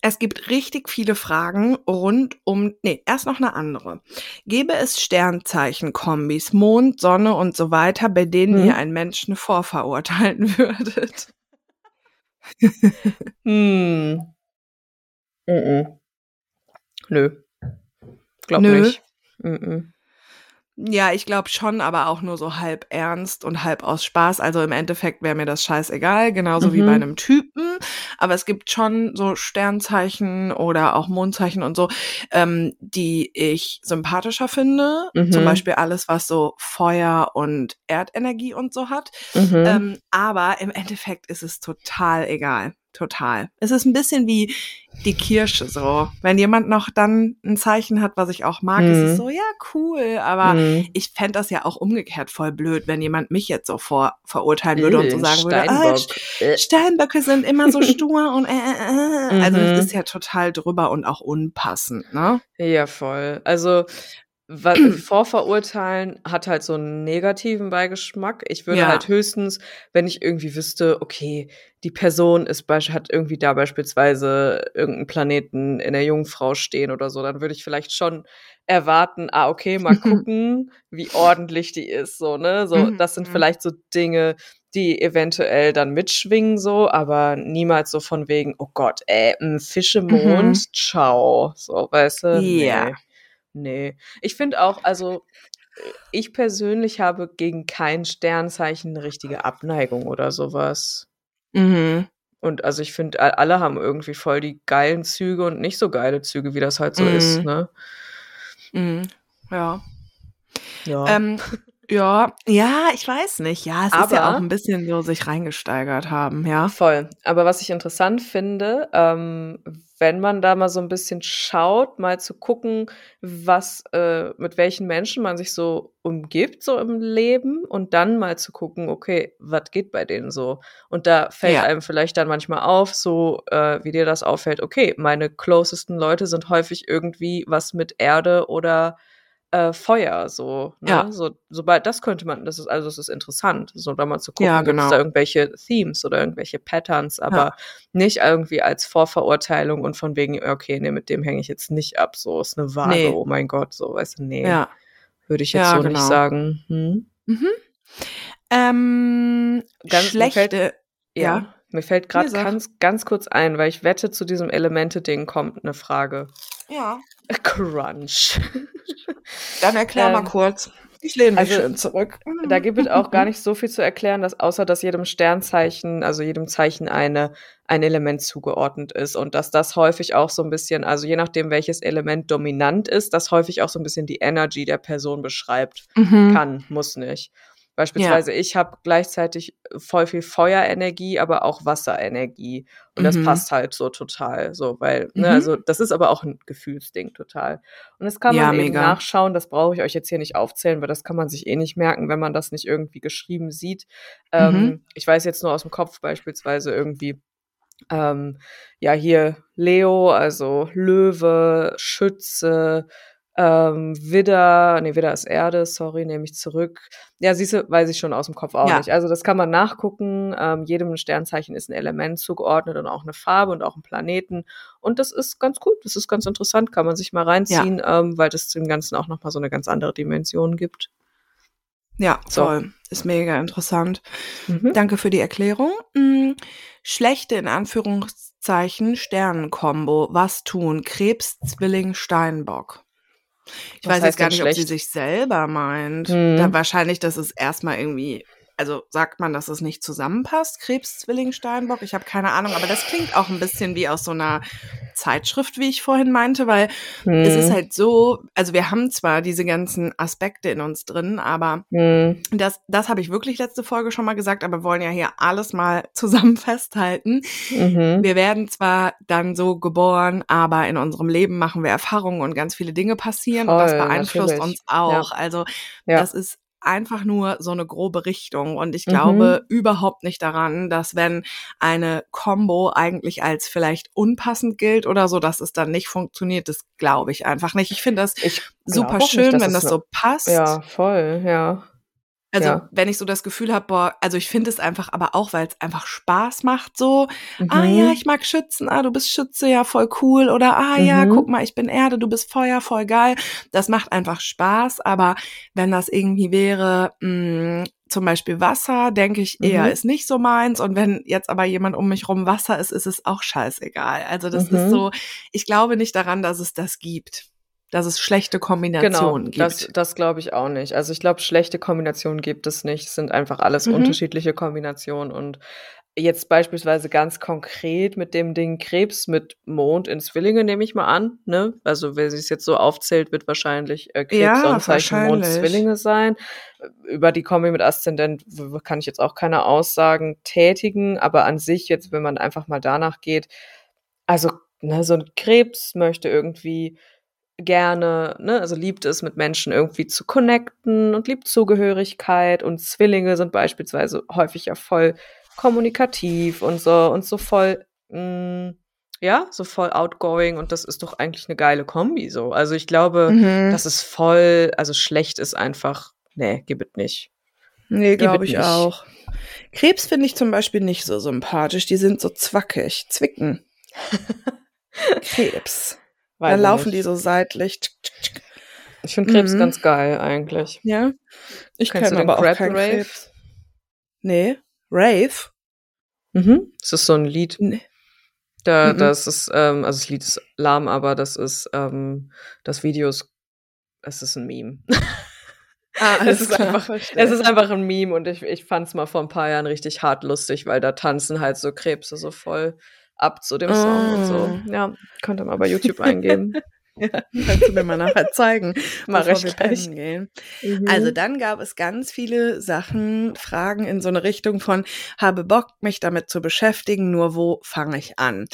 Es gibt richtig viele Fragen rund um, nee, erst noch eine andere. Gäbe es Sternzeichen-Kombis, Mond, Sonne und so weiter, bei denen Mhm. ihr einen Menschen vorverurteilen (laughs) würdet? (laughs) Hm. Mhm. Nö. Glaub Nö. nicht. Mhm. Ja, ich glaube schon, aber auch nur so halb ernst und halb aus Spaß. Also im Endeffekt wäre mir das scheißegal, genauso wie Mhm. bei einem Typen. Aber es gibt schon so Sternzeichen oder auch Mondzeichen und so, ähm, die ich sympathischer finde. Mhm. Zum Beispiel alles, was so Feuer und Erdenergie und so hat. Mhm. Ähm, aber im Endeffekt ist es total egal. Total. Es ist ein bisschen wie die Kirsche so. Wenn jemand noch dann ein Zeichen hat, was ich auch mag, ist Mhm. es so, ja, cool. Aber Mhm. ich fände das ja auch umgekehrt voll blöd, wenn jemand mich jetzt so vor verurteilen würde und so sagen würde, ah, Steinbock. St- Äh. Steinböcke sind immer so (laughs) stur und äh, äh, äh. Also das Mhm. ist ja total drüber und auch unpassend, ne? Ja, voll. Also (clears throat) Vorverurteilen hat halt so einen negativen Beigeschmack. Ich würde Ja. halt höchstens, wenn ich irgendwie wüsste, okay, die Person ist hat irgendwie da beispielsweise irgendeinen Planeten in der Jungfrau stehen oder so, dann würde ich vielleicht schon erwarten, ah, okay, mal (laughs) gucken, wie ordentlich die ist, so, ne? So, das sind Mhm. vielleicht so Dinge, die eventuell dann mitschwingen, so, aber niemals so von wegen, oh Gott, ey, ein Fischemond, Mhm. ciao. So, weißt du? Ja. Nee. Nee. Ich finde auch, also ich persönlich habe gegen kein Sternzeichen eine richtige Abneigung oder sowas. Mhm. Und also ich finde, alle haben irgendwie voll die geilen Züge und nicht so geile Züge, wie das halt so ist, Mhm. ne? Mhm. Ja. Ja. Ähm, ja, ja, ich weiß nicht. Ja, es ist ja Aber- auch ein bisschen so sich reingesteigert haben, ja. Voll. Aber was ich interessant finde, ähm, wenn man da mal so ein bisschen schaut, mal zu gucken, was, äh, mit welchen Menschen man sich so umgibt, so im Leben, und dann mal zu gucken, okay, was geht bei denen so? Und da fällt Ja. einem vielleicht dann manchmal auf, so äh, wie dir das auffällt, okay, meine closesten Leute sind häufig irgendwie was mit Erde oder äh, Feuer, so, ne? Ja. so, sobald das könnte man, das ist, also es ist interessant, so da mal zu gucken, Ja, gibt es genau. da irgendwelche Themes oder irgendwelche Patterns, aber Ja. nicht irgendwie als Vorverurteilung und von wegen, okay, nee, mit dem hänge ich jetzt nicht ab, so ist eine Waage, Nee. oh mein Gott, so, weißt du, nee, Ja. würde ich jetzt so nicht genau. sagen. Hm? Mhm. Ähm, Ganz- schlechte. Ja. Mir fällt gerade ganz, ganz kurz ein, weil ich wette, zu diesem Elemente-Ding kommt eine Frage. Ja. Crunch. (laughs) Dann erklär mal Ähm, kurz. Ich lehne mich also, schön zurück. Da gibt es auch gar nicht so viel zu erklären, dass außer dass jedem Sternzeichen, also jedem Zeichen eine ein Element zugeordnet ist und dass das häufig auch so ein bisschen, also je nachdem welches Element dominant ist, das häufig auch so ein bisschen die Energy der Person beschreibt. Mhm. Kann, muss nicht. Beispielsweise ich habe gleichzeitig voll viel Feuerenergie, aber auch Wasserenergie und das Mhm. passt halt so total, so weil ne, Mhm. also das ist aber auch ein Gefühlsding total. Und das kann Ja, man eben mega. nachschauen, das brauche ich euch jetzt hier nicht aufzählen, weil das kann man sich eh nicht merken, wenn man das nicht irgendwie geschrieben sieht. Ähm, Mhm. ich weiß jetzt nur aus dem Kopf beispielsweise irgendwie, ähm, ja, hier Leo, also Löwe, Schütze, ähm, Widder, nee, Widder ist Erde, sorry, nehme ich zurück. Ja, siehst du, weiß ich schon aus dem Kopf auch Ja. nicht. Also das kann man nachgucken. Ähm, jedem Sternzeichen ist ein Element zugeordnet und auch eine Farbe und auch ein Planeten. Und das ist ganz gut, das ist ganz interessant, kann man sich mal reinziehen, ähm, weil das dem Ganzen auch nochmal so eine ganz andere Dimension gibt. Ja, So. toll. Ist mega interessant. Mhm. Danke für die Erklärung. Hm, schlechte in Anführungszeichen Sternenkombo. Was tun? Krebs, Zwilling, Steinbock. Ich Was weiß jetzt gar nicht, ob sie schlecht? sich selber meint. Mhm. Da wahrscheinlich, dass es erstmal irgendwie also sagt man, dass es nicht zusammenpasst, Krebs, Zwilling, Steinbock? Ich habe keine Ahnung, aber das klingt auch ein bisschen wie aus so einer Zeitschrift, wie ich vorhin meinte, weil hm. es ist halt so, also wir haben zwar diese ganzen Aspekte in uns drin, aber hm. das, das habe ich wirklich letzte Folge schon mal gesagt, aber wir wollen ja hier alles mal (laughs) zusammen festhalten. Mhm. Wir werden zwar dann so geboren, aber in unserem Leben machen wir Erfahrungen und ganz viele Dinge passieren Voll, und das beeinflusst natürlich. uns auch. Ja. Also ja. das ist einfach nur so eine grobe Richtung. Und ich glaube mhm. überhaupt nicht daran, dass wenn eine Combo eigentlich als vielleicht unpassend gilt oder so, dass es dann nicht funktioniert. Das glaube ich einfach nicht. Ich finde das ich super schön, nicht, wenn das so passt. Ja, voll, ja. Also ja. wenn ich so das Gefühl habe, boah, also ich finde es einfach, aber auch, weil es einfach Spaß macht, so, mhm. ah ja, mhm. ich mag Schützen, ah, du bist Schütze, ja, voll cool. Oder ah mhm. ja, guck mal, ich bin Erde, du bist Feuer, voll geil. Das macht einfach Spaß, aber wenn das irgendwie wäre, mh, mm, zum Beispiel Wasser, denke ich eher, mhm. ist nicht so meins. Und wenn jetzt aber jemand um mich rum Wasser ist, ist es auch scheißegal. Also das ist mhm. so, ich glaube nicht daran, dass es das gibt dass es schlechte Kombinationen genau, gibt. Das, das glaube ich auch nicht. Also ich glaube, schlechte Kombinationen gibt es nicht. Es sind einfach alles mhm. unterschiedliche Kombinationen und jetzt beispielsweise ganz konkret mit dem Ding Krebs mit Mond in Zwillinge nehme ich mal an, ne? Also wenn sie es jetzt so aufzählt, wird wahrscheinlich äh, Krebs ja, Sonnenzeichen Mond Zwillinge sein. Über die Kombi mit Aszendent kann ich jetzt auch keine Aussagen tätigen, aber an sich jetzt, wenn man einfach mal danach geht, also ne, so ein Krebs möchte irgendwie gerne, ne, also liebt es, mit Menschen irgendwie zu connecten und liebt Zugehörigkeit und Zwillinge sind beispielsweise häufig ja voll kommunikativ und so und so voll, mh, mm, ja, so voll outgoing und das ist doch eigentlich eine geile Kombi so. Also ich glaube, mhm. dass es voll, also schlecht ist einfach, nee, gib es nicht. Nee, glaube ich nicht. auch. Krebs finde ich zum Beispiel nicht so sympathisch. Die sind so zwackig, zwicken. (laughs) Krebs. Weiß Dann laufen nicht. die so seitlich. Ich finde Krebs mhm. ganz geil eigentlich. Ja. Ich kenne aber auch keinen Rave? Krebs. Nee. Rave? Mhm. Das ist so ein Lied. Nee. Da, mhm. das ist, ähm, also das Lied ist lahm, aber das ist, ähm, das Video ist, es ist ein Meme. Ah, (laughs) es, ist klar, einfach, es ist einfach ein Meme und ich, ich fand es mal vor ein paar Jahren richtig hart lustig, weil da tanzen halt so Krebse so voll ab zu dem Song und so. Ah. Ja, könnt ihr mal bei YouTube eingeben. (laughs) Ja, (laughs) kannst du mir mal nachher zeigen. Mach ich gleich. Gehen. Mhm. Also dann gab es ganz viele Sachen, Fragen in so eine Richtung von, habe Bock, mich damit zu beschäftigen, nur wo fange ich an?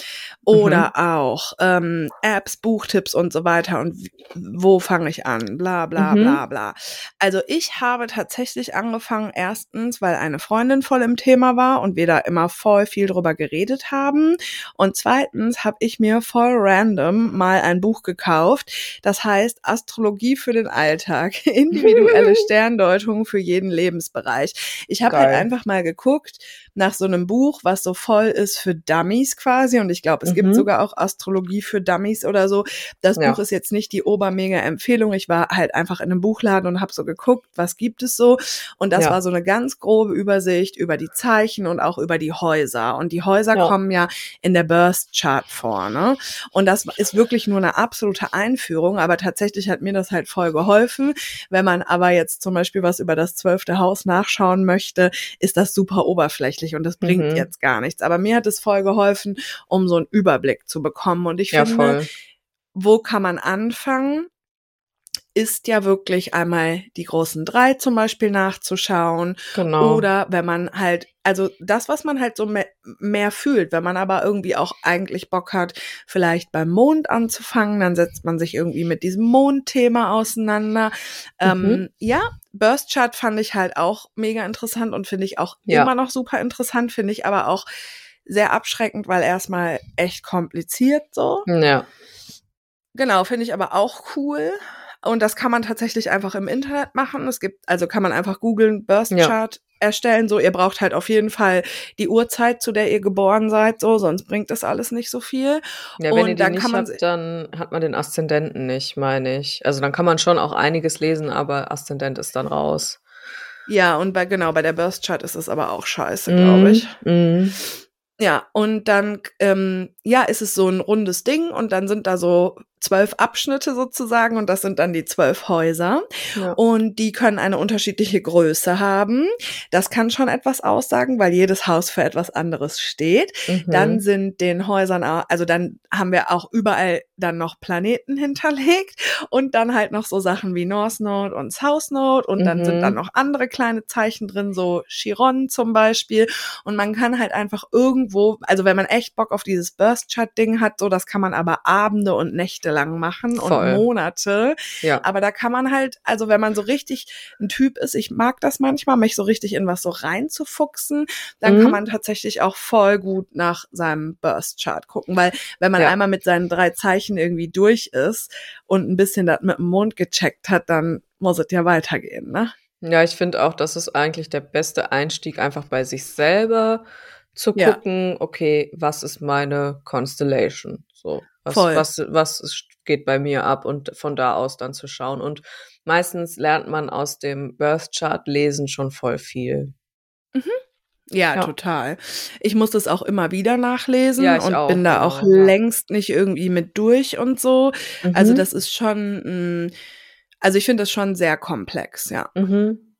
Oder mhm. auch ähm, Apps, Buchtipps und so weiter und wo fange ich an? Bla bla mhm. bla bla. Also ich habe tatsächlich angefangen, erstens, weil eine Freundin voll im Thema war und wir da immer voll viel drüber geredet haben. Und zweitens habe ich mir voll random mal ein Buch gekauft, gekauft. Das heißt Astrologie für den Alltag, (laughs) individuelle (laughs) Sterndeutung für jeden Lebensbereich. Ich habe halt einfach mal geguckt nach so einem Buch, was so voll ist für Dummies quasi. Und ich glaube, es mhm. gibt sogar auch Astrologie für Dummies oder so. Das ja. Buch ist jetzt nicht die obermega Empfehlung. Ich war halt einfach in einem Buchladen und habe so geguckt, was gibt es so. Und das ja. war so eine ganz grobe Übersicht über die Zeichen und auch über die Häuser. Und die Häuser ja. kommen ja in der Burst Chart vor. Ne? Und das ist wirklich nur eine absolute Einführung, aber tatsächlich hat mir das halt voll geholfen. Wenn man aber jetzt zum Beispiel was über das zwölfte Haus nachschauen möchte, ist das super oberflächlich und das bringt mhm. jetzt gar nichts. Aber mir hat es voll geholfen, um so einen Überblick zu bekommen. Und ich ja, finde, voll. wo kann man anfangen? Ist ja wirklich einmal die großen drei zum Beispiel nachzuschauen. Genau. Oder wenn man halt, also das, was man halt so mehr, mehr, fühlt, wenn man aber irgendwie auch eigentlich Bock hat, vielleicht beim Mond anzufangen, dann setzt man sich irgendwie mit diesem Mondthema auseinander. Mhm. Ähm, ja, Burst Chart fand ich halt auch mega interessant und finde ich auch ja. immer noch super interessant, finde ich aber auch sehr abschreckend, weil erstmal echt kompliziert so. Ja. Genau, finde ich aber auch cool. Und das kann man tatsächlich einfach im Internet machen. Es gibt, also kann man einfach googeln, Burst Chart ja. erstellen. So, ihr braucht halt auf jeden Fall die Uhrzeit, zu der ihr geboren seid, so, sonst bringt das alles nicht so viel. Ja, wenn und ihr die nicht habt, dann hat man den Aszendenten nicht, meine ich. Also dann kann man schon auch einiges lesen, aber Aszendent ist dann raus. Ja, und bei, genau, bei der Burst Chart ist es aber auch scheiße, glaube ich. Mm. Ja, und dann, ähm, ja, ist es so ein rundes Ding und dann sind da so zwölf Abschnitte sozusagen und das sind dann die zwölf Häuser ja. und die können eine unterschiedliche Größe haben. Das kann schon etwas aussagen, weil jedes Haus für etwas anderes steht. Mhm. Dann sind den Häusern, also dann haben wir auch überall dann noch Planeten hinterlegt und dann halt noch so Sachen wie North Node und South Node und dann mhm. sind dann noch andere kleine Zeichen drin, so Chiron zum Beispiel und man kann halt einfach irgendwo, also wenn man echt Bock auf dieses Burst Chart Ding hat, so das kann man aber Abende und Nächte lang machen Voll. und Monate. Ja. Aber da kann man halt, also wenn man so richtig ein Typ ist, ich mag das manchmal, mich so richtig in was so reinzufuchsen, dann mhm. kann man tatsächlich auch voll gut nach seinem Burst Chart gucken, weil wenn man ja. einmal mit seinen drei Zeichen irgendwie durch ist und ein bisschen das mit dem Mond gecheckt hat, dann muss es ja weitergehen, ne? Ja, ich finde auch, das ist eigentlich der beste Einstieg, einfach bei sich selber zu gucken, ja. okay, was ist meine Constellation? So, was, Voll. was, was geht bei mir ab und von da aus dann zu schauen. Und meistens lernt man aus dem Birth Chart lesen schon voll viel. Ja, ja, total. Ich muss das auch immer wieder nachlesen ja, und auch, bin da auch genau, längst nicht irgendwie mit durch und so. Also mhm. Also das ist schon, mh, also ich finde das schon sehr komplex, ja. Mhm.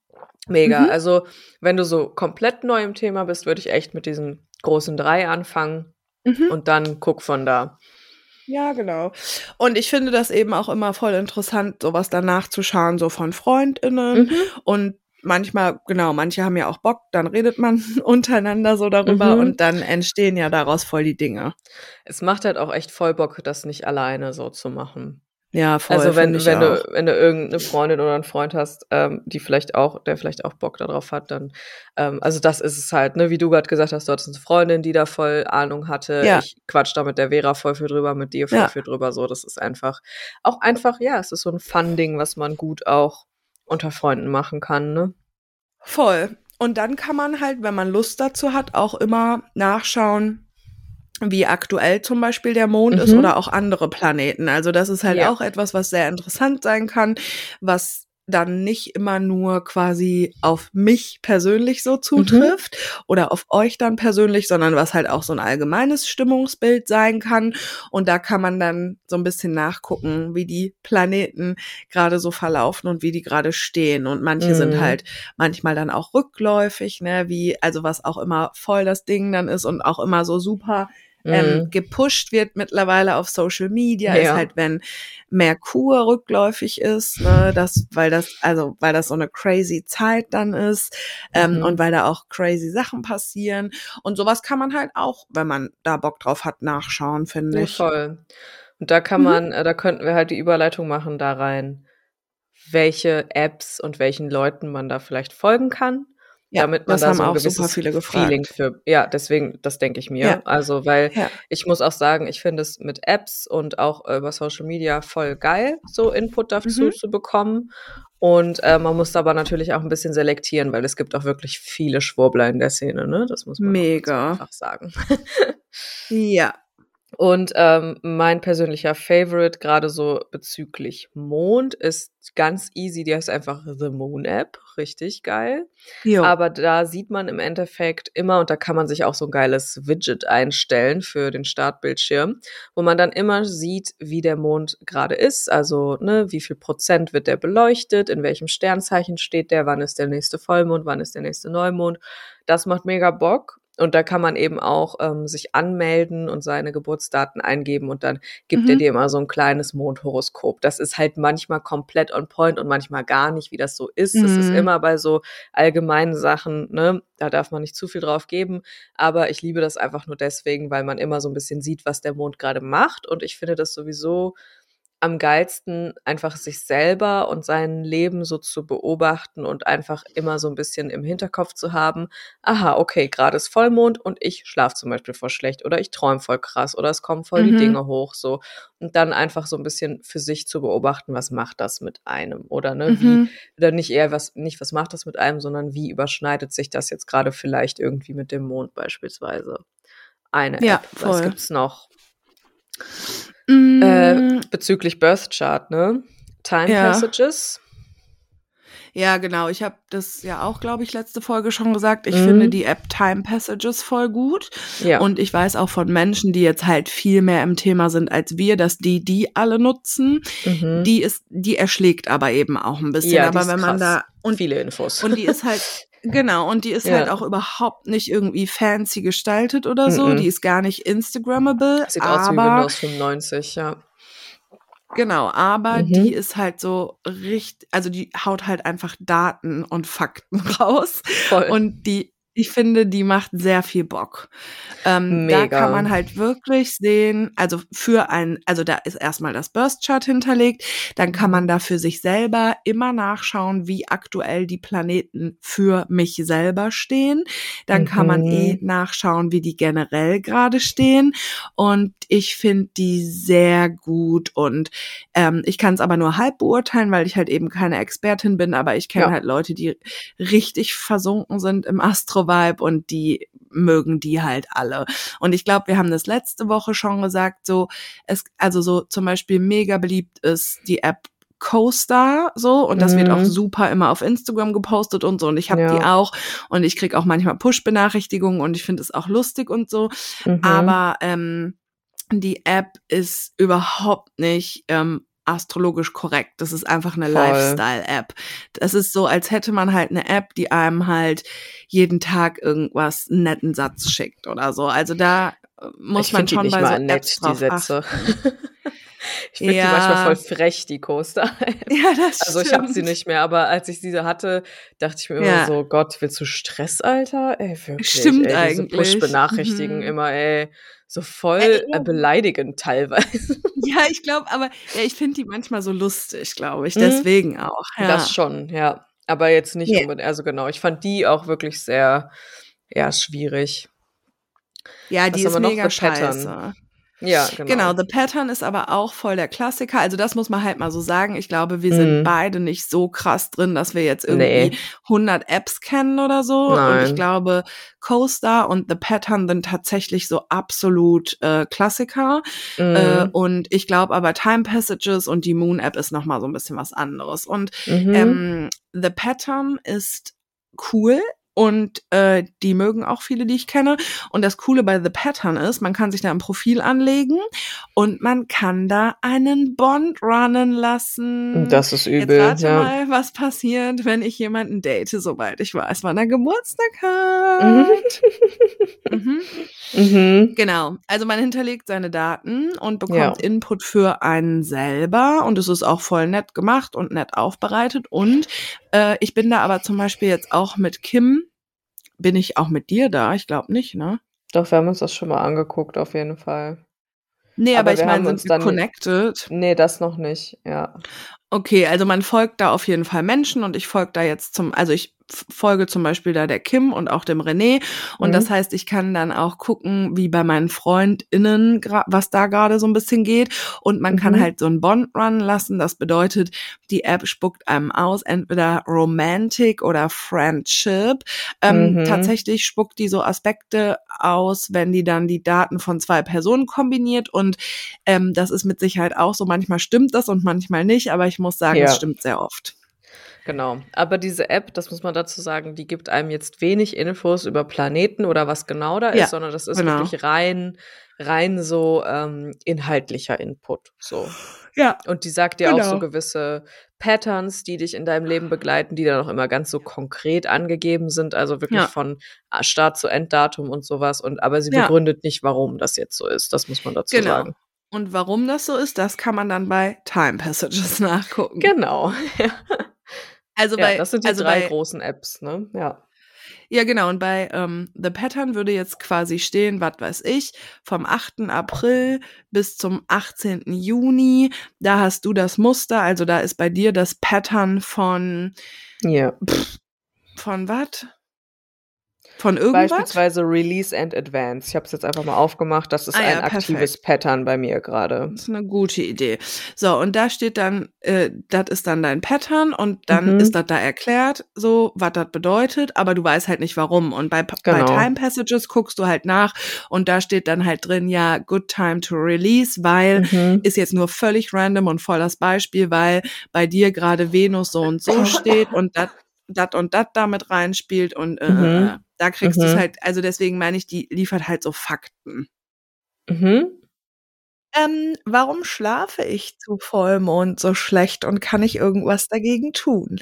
Mega. Mhm. Also wenn du so komplett neu im Thema bist, würde ich echt mit diesen großen drei anfangen mhm. und dann guck von da. Ja, genau. Und ich finde das eben auch immer voll interessant, sowas danach zu schauen, so von FreundInnen. Mhm. Und manchmal, genau, manche haben ja auch Bock, dann redet man (laughs) untereinander so darüber mhm. und dann entstehen ja daraus voll die Dinge. Es macht halt auch echt voll Bock, das nicht alleine so zu machen. Ja, voll. Also wenn, wenn du, wenn du irgendeine Freundin oder einen Freund hast, ähm, die vielleicht auch, der vielleicht auch Bock darauf hat, dann, ähm, also das ist es halt, ne, wie du gerade gesagt hast, dort ist eine Freundin, die da voll Ahnung hatte. Ja. Ich quatsch da mit der Vera voll viel drüber, mit dir voll ja. viel drüber, so, das ist einfach, auch einfach, ja, es ist so ein Fun-Ding, was man gut auch unter Freunden machen kann, ne? Voll. Und dann kann man halt, wenn man Lust dazu hat, auch immer nachschauen, wie aktuell zum Beispiel der Mond mhm. ist oder auch andere Planeten. Also das ist halt ja. auch etwas, was sehr interessant sein kann, was dann nicht immer nur quasi auf mich persönlich so zutrifft mhm. oder auf euch dann persönlich, sondern was halt auch so ein allgemeines Stimmungsbild sein kann. Und da kann man dann so ein bisschen nachgucken, wie die Planeten gerade so verlaufen und wie die gerade stehen. Und manche mhm. sind halt manchmal dann auch rückläufig, ne, wie, also was auch immer voll das Ding dann ist und auch immer so super ähm, mhm. gepusht wird mittlerweile auf Social Media, ja. ist halt, wenn Merkur rückläufig ist, ne, das, weil das, also weil das so eine crazy Zeit dann ist ähm, mhm. und weil da auch crazy Sachen passieren. Und sowas kann man halt auch, wenn man da Bock drauf hat, nachschauen, finde ja, ich. Voll. Und da kann mhm. man, äh, da könnten wir halt die Überleitung machen da rein, welche Apps und welchen Leuten man da vielleicht folgen kann ja, damit man das da haben so ein auch super viele gefragt. Feeling für. Ja, deswegen, das denke ich mir. Ja. Also, weil ja. ich muss auch sagen, ich finde es mit Apps und auch äh, über Social Media voll geil, so Input dazu mhm. zu bekommen. Und äh, man muss aber natürlich auch ein bisschen selektieren, weil es gibt auch wirklich viele Schwurbler in der Szene, ne? Das muss man Mega. einfach sagen. (laughs) ja, und ähm, mein persönlicher Favorite, gerade so bezüglich Mond, ist ganz easy. Die heißt einfach The Moon App. Richtig geil. Jo. Aber da sieht man im Endeffekt immer, und da kann man sich auch so ein geiles Widget einstellen für den Startbildschirm, wo man dann immer sieht, wie der Mond gerade ist. Also, ne, wie viel Prozent wird der beleuchtet, in welchem Sternzeichen steht der, wann ist der nächste Vollmond, wann ist der nächste Neumond. Das macht mega Bock. Und da kann man eben auch ähm, sich anmelden und seine Geburtsdaten eingeben und dann gibt mhm. er dir immer so ein kleines Mondhoroskop. Das ist halt manchmal komplett on point und manchmal gar nicht, wie das so ist. Es mhm. ist immer bei so allgemeinen Sachen, ne, da darf man nicht zu viel drauf geben. Aber ich liebe das einfach nur deswegen, weil man immer so ein bisschen sieht, was der Mond gerade macht. Und ich finde das sowieso am geilsten, einfach sich selber und sein Leben so zu beobachten und einfach immer so ein bisschen im Hinterkopf zu haben, aha, okay, gerade ist Vollmond und ich schlafe zum Beispiel voll schlecht oder ich träume voll krass oder es kommen voll mhm. die Dinge hoch, so. Und dann einfach so ein bisschen für sich zu beobachten, was macht das mit einem? Oder ne, mhm. wie, oder nicht eher was, nicht was macht das mit einem, sondern wie überschneidet sich das jetzt gerade vielleicht irgendwie mit dem Mond beispielsweise? Eine ja, App. Voll. Was gibt's noch? Mm. Äh, bezüglich Birth Chart, ne? Time ja. Passages. Ja, genau. Ich habe das ja auch, glaube ich, letzte Folge schon gesagt. Ich Mhm. finde die App Time Passages voll gut. Ja. Und ich weiß auch von Menschen, die jetzt halt viel mehr im Thema sind als wir, dass die die alle nutzen. Mhm. Die ist, die erschlägt aber eben auch ein bisschen. Ja, aber ist wenn man krass. da und viele Infos. und die ist halt (laughs) genau und die ist Ja. halt auch überhaupt nicht irgendwie fancy gestaltet oder so. Mhm. Die ist gar nicht Instagrammable. Sieht aus wie aber Windows 95, ja. Genau, aber Mhm. die ist halt so richtig, also die haut halt einfach Daten und Fakten (laughs) raus. Voll. Und die, ich finde, die macht sehr viel Bock. Ähm, da Mega. kann man halt wirklich sehen, also für ein, also da ist erstmal das Burst Chart hinterlegt, dann kann man da für sich selber immer nachschauen, wie aktuell die Planeten für mich selber stehen. Dann kann man Mhm. eh nachschauen, wie die generell gerade stehen. Und ich finde die sehr gut und ähm, ich kann es aber nur halb beurteilen, weil ich halt eben keine Expertin bin, aber ich kenne Ja. halt Leute, die richtig versunken sind im Astro-Vibe und die mögen die halt alle. Und ich glaube, wir haben das letzte Woche schon gesagt, so, es, also so zum Beispiel mega beliebt ist die App CoStar so und das wird auch Mhm. super immer auf Instagram gepostet und so und ich habe die Ja. auch und ich krieg auch manchmal Push-Benachrichtigungen und ich finde es auch lustig und so, Mhm. aber ähm, die App ist überhaupt nicht ähm, astrologisch korrekt. Das ist einfach eine. Lifestyle-App. Das ist so, als hätte man halt eine App, die einem halt jeden Tag irgendwas einen netten Satz schickt oder so. Also da äh, muss ich man find die schon nicht bei mal so nett, Apps die drauf Sätze. achten. (laughs) ich finde Ja. die manchmal voll frech, die Coaster. (laughs) Ja, das Also ich habe sie stimmt. nicht mehr, aber als ich diese hatte, dachte ich mir immer Ja. so, Gott, willst du Stress, Alter? Ey, wirklich. Stimmt ey, diese eigentlich. Push-Benachrichtigen Mhm. immer, ey, so voll Ey, ja. äh, beleidigend teilweise. (laughs) Ja, ich glaube, aber ja, ich finde die manchmal so lustig, glaube ich. Mhm. Deswegen auch. Ja. Das schon, ja. Aber jetzt nicht Ja. unbedingt, also genau, ich fand die auch wirklich sehr, ja, schwierig. ja, Was die haben ist mega scheiße. Ja, genau. Genau, The Pattern ist aber auch voll der Klassiker. Also das muss man halt mal so sagen. Ich glaube, wir sind Mhm. beide nicht so krass drin, dass wir jetzt irgendwie Nee. 100 Apps kennen oder so. Und ich Nein. glaube, CoStar und The Pattern sind tatsächlich so absolut äh, Klassiker. Äh, Mhm. und ich glaube aber Time Passages und die Moon App ist noch mal so ein bisschen was anderes. Und Mhm. ähm, The Pattern ist cool. Und äh, die mögen auch viele, die ich kenne. Und das Coole bei The Pattern ist, man kann sich da ein Profil anlegen und man kann da einen Bond runnen lassen. das ist Jetzt übel, rate ja. mal, was passiert, wenn ich jemanden date, sobald ich weiß, wann er Geburtstag Mhm. hat. (laughs) mhm. Mhm. Genau. Also man hinterlegt seine Daten und bekommt Ja. Input für einen selber und es ist auch voll nett gemacht und nett aufbereitet. Und äh, ich bin da aber zum Beispiel jetzt auch mit Kim. Bin ich auch mit dir da? Ich glaube nicht, ne? Doch, wir haben uns das schon mal angeguckt, auf jeden Fall. Nee, Aber aber, ich meine, sind wir connected? Nee, das noch nicht, ja. Okay, also man folgt da auf jeden Fall Menschen und ich folge da jetzt zum, also ich folge zum Beispiel da der Kim und auch dem René und Mhm. das heißt, ich kann dann auch gucken, wie bei meinen FreundInnen, was da gerade so ein bisschen geht und man kann Mhm. halt so einen Bond run lassen. Das bedeutet, die App spuckt einem aus, entweder Romantic oder Friendship. Ähm, Mhm. Tatsächlich spuckt die so Aspekte aus, wenn die dann die Daten von zwei Personen kombiniert und ähm, das ist mit Sicherheit auch so. Manchmal stimmt das und manchmal nicht, aber ich muss sagen, Ja. es stimmt sehr oft. Genau. Aber diese App, das muss man dazu sagen, die gibt einem jetzt wenig Infos über Planeten oder was genau da ist, Ja, sondern das ist genau. wirklich rein, rein so ähm, inhaltlicher Input. So. Ja. Und die sagt dir auch so Genau. gewisse Patterns, die dich in deinem Leben begleiten, die dann auch immer ganz so konkret angegeben sind, also wirklich Ja. von äh, Start zu Enddatum und sowas. Und aber sie Ja. begründet nicht, warum das jetzt so ist. Das muss man dazu Genau. sagen. Und warum das so ist, das kann man dann bei Time Passages (laughs) nachgucken. Genau. (laughs) Also ja, bei, das sind die also drei bei, großen Apps, ne? Ja. Ja, genau. Und bei ähm, The Pattern würde jetzt quasi stehen, was weiß ich, vom 8. April bis zum 18. Juni. Da hast du das Muster, also da ist bei dir das Pattern von, Ja. von was? Von irgendwas? Beispielsweise Release and Advance. Ich habe es jetzt einfach mal aufgemacht. Das ist ah, ja, ein aktives perfekt. Pattern bei mir gerade. Das ist eine gute Idee. So, und da steht dann, äh, das ist dann dein Pattern und dann mhm. ist das da erklärt, so, was das bedeutet, aber du weißt halt nicht warum. Und bei, genau. bei Time Passages guckst du halt nach und da steht dann halt drin, ja, good time to release, weil mhm. ist jetzt nur völlig random und voll das Beispiel, weil bei dir gerade Venus so und so steht und das dat und dat damit reinspielt und äh, mhm. Äh, da kriegst mhm. du es halt, also deswegen meine ich, die liefert halt so Fakten. Mhm. Ähm, warum schlafe ich zu Vollmond so schlecht und kann ich irgendwas dagegen tun?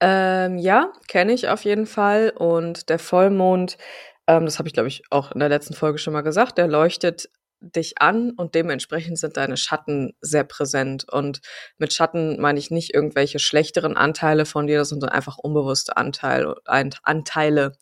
Ähm, ja, kenne ich auf jeden Fall. Und der Vollmond, ähm, das habe ich, glaube ich, auch in der letzten Folge schon mal gesagt, der leuchtet dich an und dementsprechend sind deine Schatten sehr präsent. Und mit Schatten meine ich nicht irgendwelche schlechteren Anteile von dir, sondern einfach unbewusste Anteil, Anteile.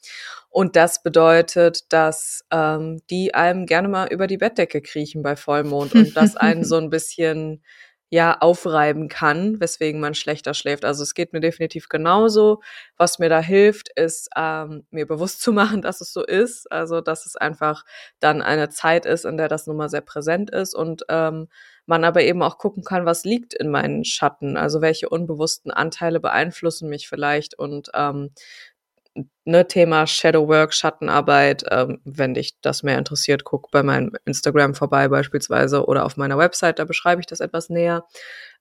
Und das bedeutet, dass ähm, die einem gerne mal über die Bettdecke kriechen bei Vollmond und das einen so (laughs) ein bisschen ja aufreiben kann, weswegen man schlechter schläft. Also es geht mir definitiv genauso. Was mir da hilft, ist ähm, mir bewusst zu (laughs) machen, dass es so ist. Also dass es einfach dann eine Zeit ist, in der das nun mal sehr präsent ist und ähm, man aber eben auch gucken kann, was liegt in meinen Schatten. Also welche unbewussten Anteile beeinflussen mich vielleicht und ähm, ne, Thema Shadowwork, Schattenarbeit, ähm, wenn dich das mehr interessiert, guck bei meinem Instagram vorbei beispielsweise oder auf meiner Website, da beschreibe ich das etwas näher.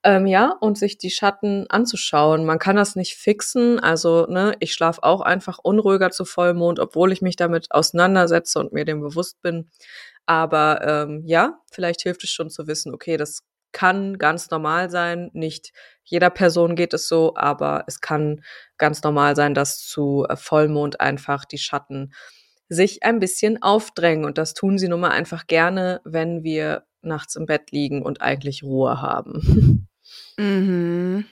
Ähm, ja, und sich die Schatten anzuschauen. Man kann das nicht fixen. Also, ne, ich schlafe auch einfach unruhiger zu Vollmond, obwohl ich mich damit auseinandersetze und mir dem bewusst bin. Aber ähm, ja, vielleicht hilft es schon zu wissen, okay, das kann ganz normal sein. Nicht jeder Person geht es so, aber es kann ganz normal sein, dass zu äh, Vollmond einfach die Schatten sich ein bisschen aufdrängen. Und das tun sie nun mal einfach gerne, wenn wir nachts im Bett liegen und eigentlich Ruhe haben. (laughs) Mhm.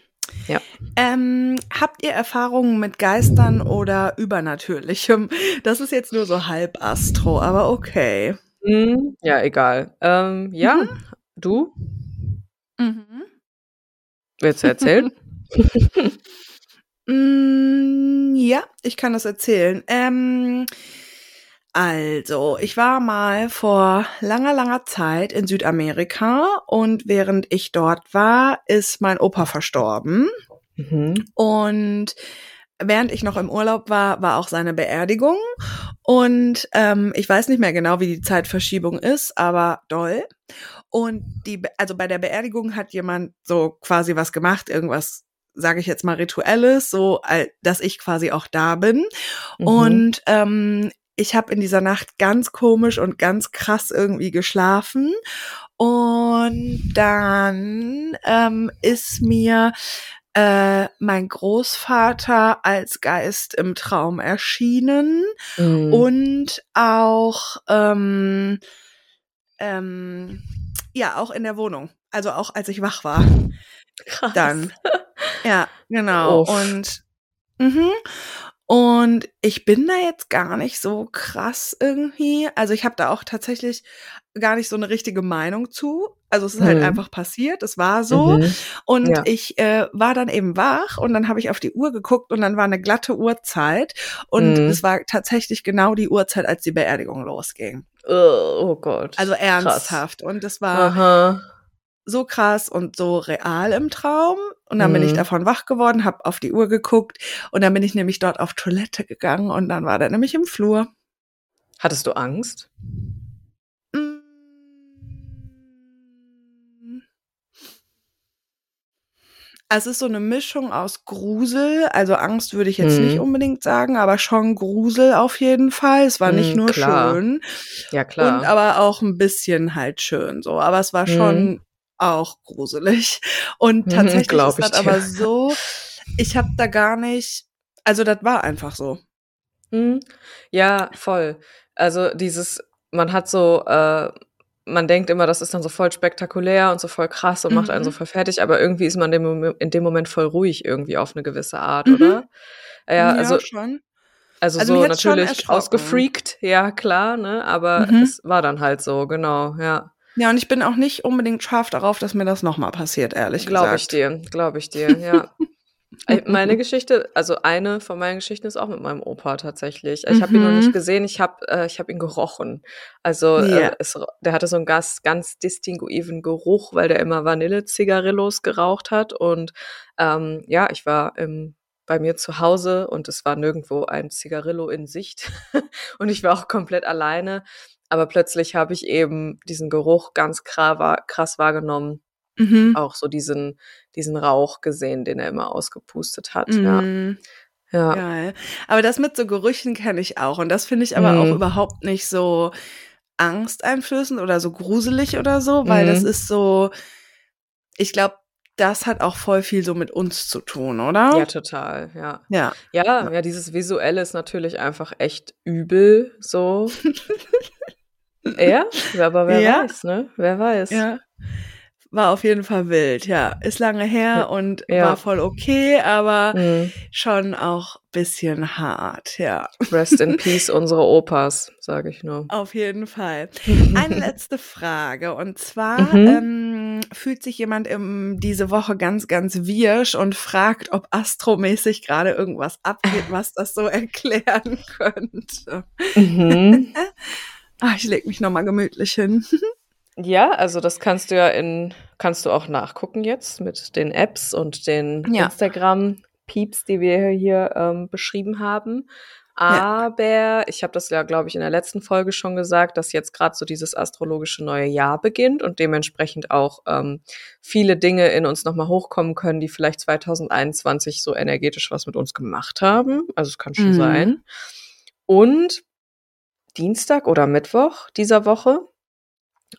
Ja. Ähm, habt ihr Erfahrungen mit Geistern oder Übernatürlichem? Das ist jetzt nur so halb Astro, aber okay. Mhm. Ja, egal. Ähm, ja, mhm. du? Mhm. Willst du erzählen? (laughs) mm, ja, ich kann das erzählen. Ähm, also, ich war mal vor langer, langer Zeit in Südamerika und während ich dort war, ist mein Opa verstorben. Mhm. Und während ich noch im Urlaub war, war auch seine Beerdigung. Und ähm, ich weiß nicht mehr genau, wie die Zeitverschiebung ist, aber doll. Und die, also bei der Beerdigung hat jemand so quasi was gemacht, irgendwas, sage ich jetzt mal, rituelles, so dass ich quasi auch da bin. Mhm. Und ähm, ich habe in dieser Nacht ganz komisch und ganz krass irgendwie geschlafen. Und dann ähm, ist mir äh, mein Großvater als Geist im Traum erschienen mhm. und auch ähm, ähm, ja auch in der Wohnung, also auch als ich wach war. Krass. Dann ja (laughs) genau Uff. und mhm. Und ich bin da jetzt gar nicht so krass irgendwie. Also ich habe da auch tatsächlich gar nicht so eine richtige Meinung zu. Also es ist halt mhm. halt einfach passiert, es war so. Mhm. Und ja. ich äh, war dann eben wach und dann habe ich auf die Uhr geguckt und dann war eine glatte Uhrzeit. Und mhm. es war tatsächlich genau die Uhrzeit, als die Beerdigung losging. Oh, oh Gott. Also ernsthaft. Krass. Und es war Aha. So krass und so real im Traum. Und dann mhm. bin ich mhm. davon wach geworden, habe auf die Uhr geguckt und dann bin ich nämlich dort auf Toilette gegangen und dann war der nämlich im Flur. Hattest du Angst? Mm. Es ist so eine Mischung aus Grusel, also Angst würde ich jetzt mhm. nicht unbedingt sagen, aber schon Grusel auf jeden Fall. Es war nicht mhm, nur klar. schön. Ja, klar. Und aber auch ein bisschen halt schön so. Aber es war schon mhm auch gruselig. Und (laughs) mhm, tatsächlich ist das aber so, ich habe da gar nicht, also das war einfach so. Mhm. Ja, voll. Also dieses, man hat so, äh, man denkt immer, das ist dann so voll spektakulär und so voll krass und mhm. macht einen so mhm. voll fertig, aber irgendwie ist man in dem Moment voll ruhig irgendwie auf eine gewisse Art, mhm. oder? Ja, ja, also schon. Also, also so natürlich ausgefreakt, ja klar, ne? Aber mhm. es war dann halt so, genau, ja. Ja, und ich bin auch nicht unbedingt scharf darauf, dass mir das nochmal passiert, ehrlich glaub gesagt. Glaube ich dir, glaube ich dir, ja. (laughs) Meine Geschichte, also eine von meinen Geschichten ist auch mit meinem Opa tatsächlich. Ich habe ihn noch nicht Mhm. gesehen, ich habe äh, ich habe ihn gerochen. Also Ja. äh, es, der hatte so einen ganz, ganz distinguiven Geruch, weil der immer Vanille-Zigarillos geraucht hat. Und ähm, ja, ich war im, bei mir zu Hause und es war nirgendwo ein Zigarillo in Sicht. (laughs) und ich war auch komplett alleine. Aber plötzlich habe ich eben diesen Geruch ganz krass, wahrgenommen Mhm. auch so diesen, diesen Rauch gesehen, den er immer ausgepustet hat. Ja. Mhm. ja. Geil. Aber das mit so Gerüchen kenne ich auch. Und das finde ich aber auch Mhm. überhaupt nicht so angsteinflößend oder so gruselig oder so, weil das Mhm. ist so, ich glaube, das hat auch voll viel so mit uns zu tun, oder? Ja, total, ja. Ja. Ja, ja, dieses Visuelle ist natürlich einfach echt übel, so. (laughs) (laughs) Ja, aber wer Ja. weiß, ne? Wer weiß. Ja. War auf jeden Fall wild, ja. Ist lange her und Ja. war voll okay, aber Mhm. schon auch bisschen hart, ja. Rest in (laughs) Peace, unsere Opas, sage ich nur. Auf jeden Fall. Eine (laughs) letzte Frage und zwar Mhm. ähm, fühlt sich jemand im, diese Woche ganz, ganz wirsch und fragt, ob astromäßig gerade irgendwas abgeht, was das so erklären könnte. Mhm. Ah, ich leg mich nochmal gemütlich hin. (laughs) Ja, also das kannst du ja in, kannst du auch nachgucken jetzt mit den Apps und den Ja. Instagram-Peeps, die wir hier ähm, beschrieben haben. Aber ich habe das ja, glaube ich, in der letzten Folge schon gesagt, dass jetzt gerade so dieses astrologische neue Jahr beginnt und dementsprechend auch ähm, viele Dinge in uns nochmal hochkommen können, die vielleicht 2021 so energetisch was mit uns gemacht haben. Also es kann schon Mhm. sein. Und Dienstag oder Mittwoch dieser Woche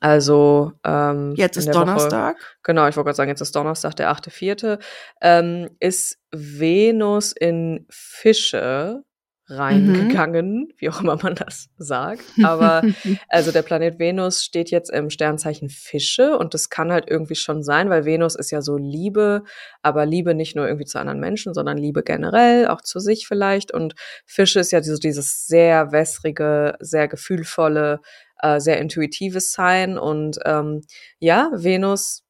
also ähm, Jetzt ist der Woche- Donnerstag. genau, ich wollte gerade sagen, jetzt ist Donnerstag, der 8.4., ähm, ist Venus in Fische reingegangen, wie auch immer man das sagt. Aber (laughs) also der Planet Venus steht jetzt im Sternzeichen Fische und das kann halt irgendwie schon sein, weil Venus ist ja so Liebe, aber Liebe nicht nur irgendwie zu anderen Menschen, sondern Liebe generell, auch zu sich vielleicht. Und Fische ist ja so dieses sehr wässrige, sehr gefühlvolle, äh, sehr intuitives Sein. Und ähm, ja, Venus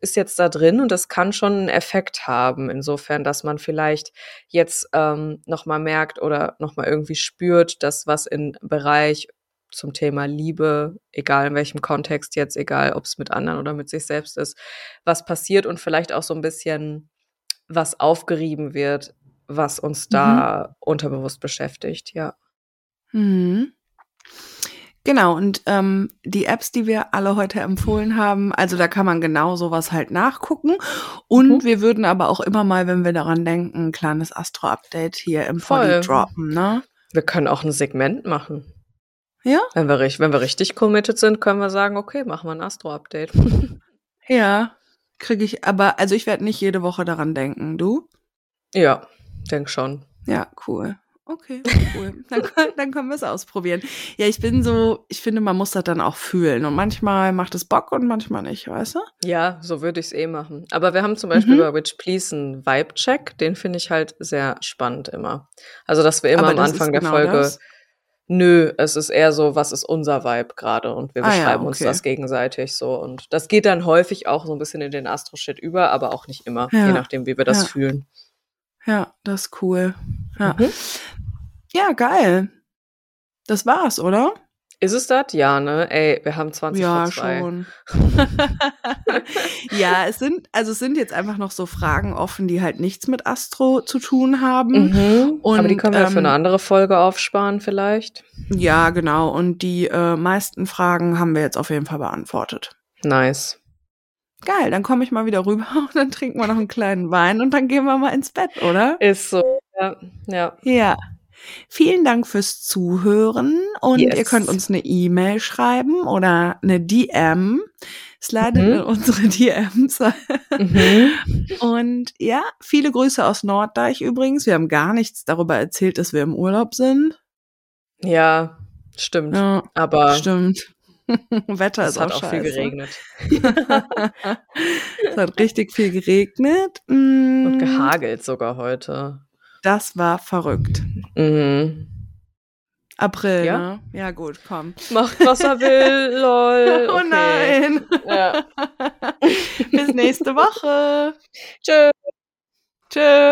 ist jetzt da drin und das kann schon einen Effekt haben, insofern, dass man vielleicht jetzt ähm, nochmal merkt oder nochmal irgendwie spürt, dass was im Bereich zum Thema Liebe, egal in welchem Kontext jetzt, egal ob es mit anderen oder mit sich selbst ist, was passiert und vielleicht auch so ein bisschen was aufgerieben wird, was uns da unterbewusst beschäftigt, ja. Mhm. Genau, und ähm, die Apps, die wir alle heute empfohlen haben, also da kann man genau sowas halt nachgucken. Und Mhm. wir würden aber auch immer mal, wenn wir daran denken, ein kleines Astro-Update hier im Voll. Droppen, ne? Wir können auch ein Segment machen. Ja? Wenn wir, wenn wir richtig committed sind, können wir sagen, okay, machen wir ein Astro-Update. (laughs) Ja, kriege ich, aber also ich werde nicht jede Woche daran denken, du? ja, denk schon. Ja, cool. Okay, cool. dann, können- (laughs) dann können wir es ausprobieren. Ja, ich bin so, ich finde, man muss das dann auch fühlen. Und manchmal macht es Bock und manchmal nicht, weißt du? Ja, so würde ich es eh machen. Aber wir haben zum Beispiel Mhm. bei Witch Please einen Vibe-Check, den finde ich halt sehr spannend immer. Also, dass wir immer Aber am Anfang der genau Folge, das? nö, es ist eher so, was ist unser Vibe gerade und wir Ah ja, beschreiben uns okay. das gegenseitig so. Und das geht dann häufig auch so ein bisschen in den Astro-Shit über, aber auch nicht immer, Ja. je nachdem, wie wir das Ja. fühlen. Ja, das ist cool. Ja. Mhm. Ja, geil. Das war's, oder? Ist es das? Ja, ne? Ey, wir haben 20 ja, vor zwei. schon. (laughs) ja, es sind, also es sind jetzt einfach noch so Fragen offen, die halt nichts mit Astro zu tun haben. Mhm. aber die Und, können wir für ähm, eine andere Folge aufsparen vielleicht. Ja, genau. Und die äh, meisten Fragen haben wir jetzt auf jeden Fall beantwortet. Nice. Geil, dann komme ich mal wieder rüber (laughs) und dann trinken wir noch einen kleinen Wein und dann gehen wir mal ins Bett, oder? Ist so. Ja, ja. Ja. Vielen Dank fürs Zuhören und Yes. ihr könnt uns eine E-Mail schreiben oder eine DM. Slidet Mhm. in unsere DMs. Mhm. Und ja, viele Grüße aus Norddeich übrigens. Wir haben gar nichts darüber erzählt, dass wir im Urlaub sind. Ja, stimmt. Ja, Aber stimmt. (laughs) Wetter es ist hat auch, auch viel geregnet. (laughs) es hat richtig viel geregnet. Mm, Und gehagelt sogar heute. Das war verrückt. Mhm. April, Ja? ne? Ja, gut, komm. Macht, was er will, (laughs) lol. Oh Okay. nein. Ja. (laughs) Bis nächste Woche. Tschö. Tschüss.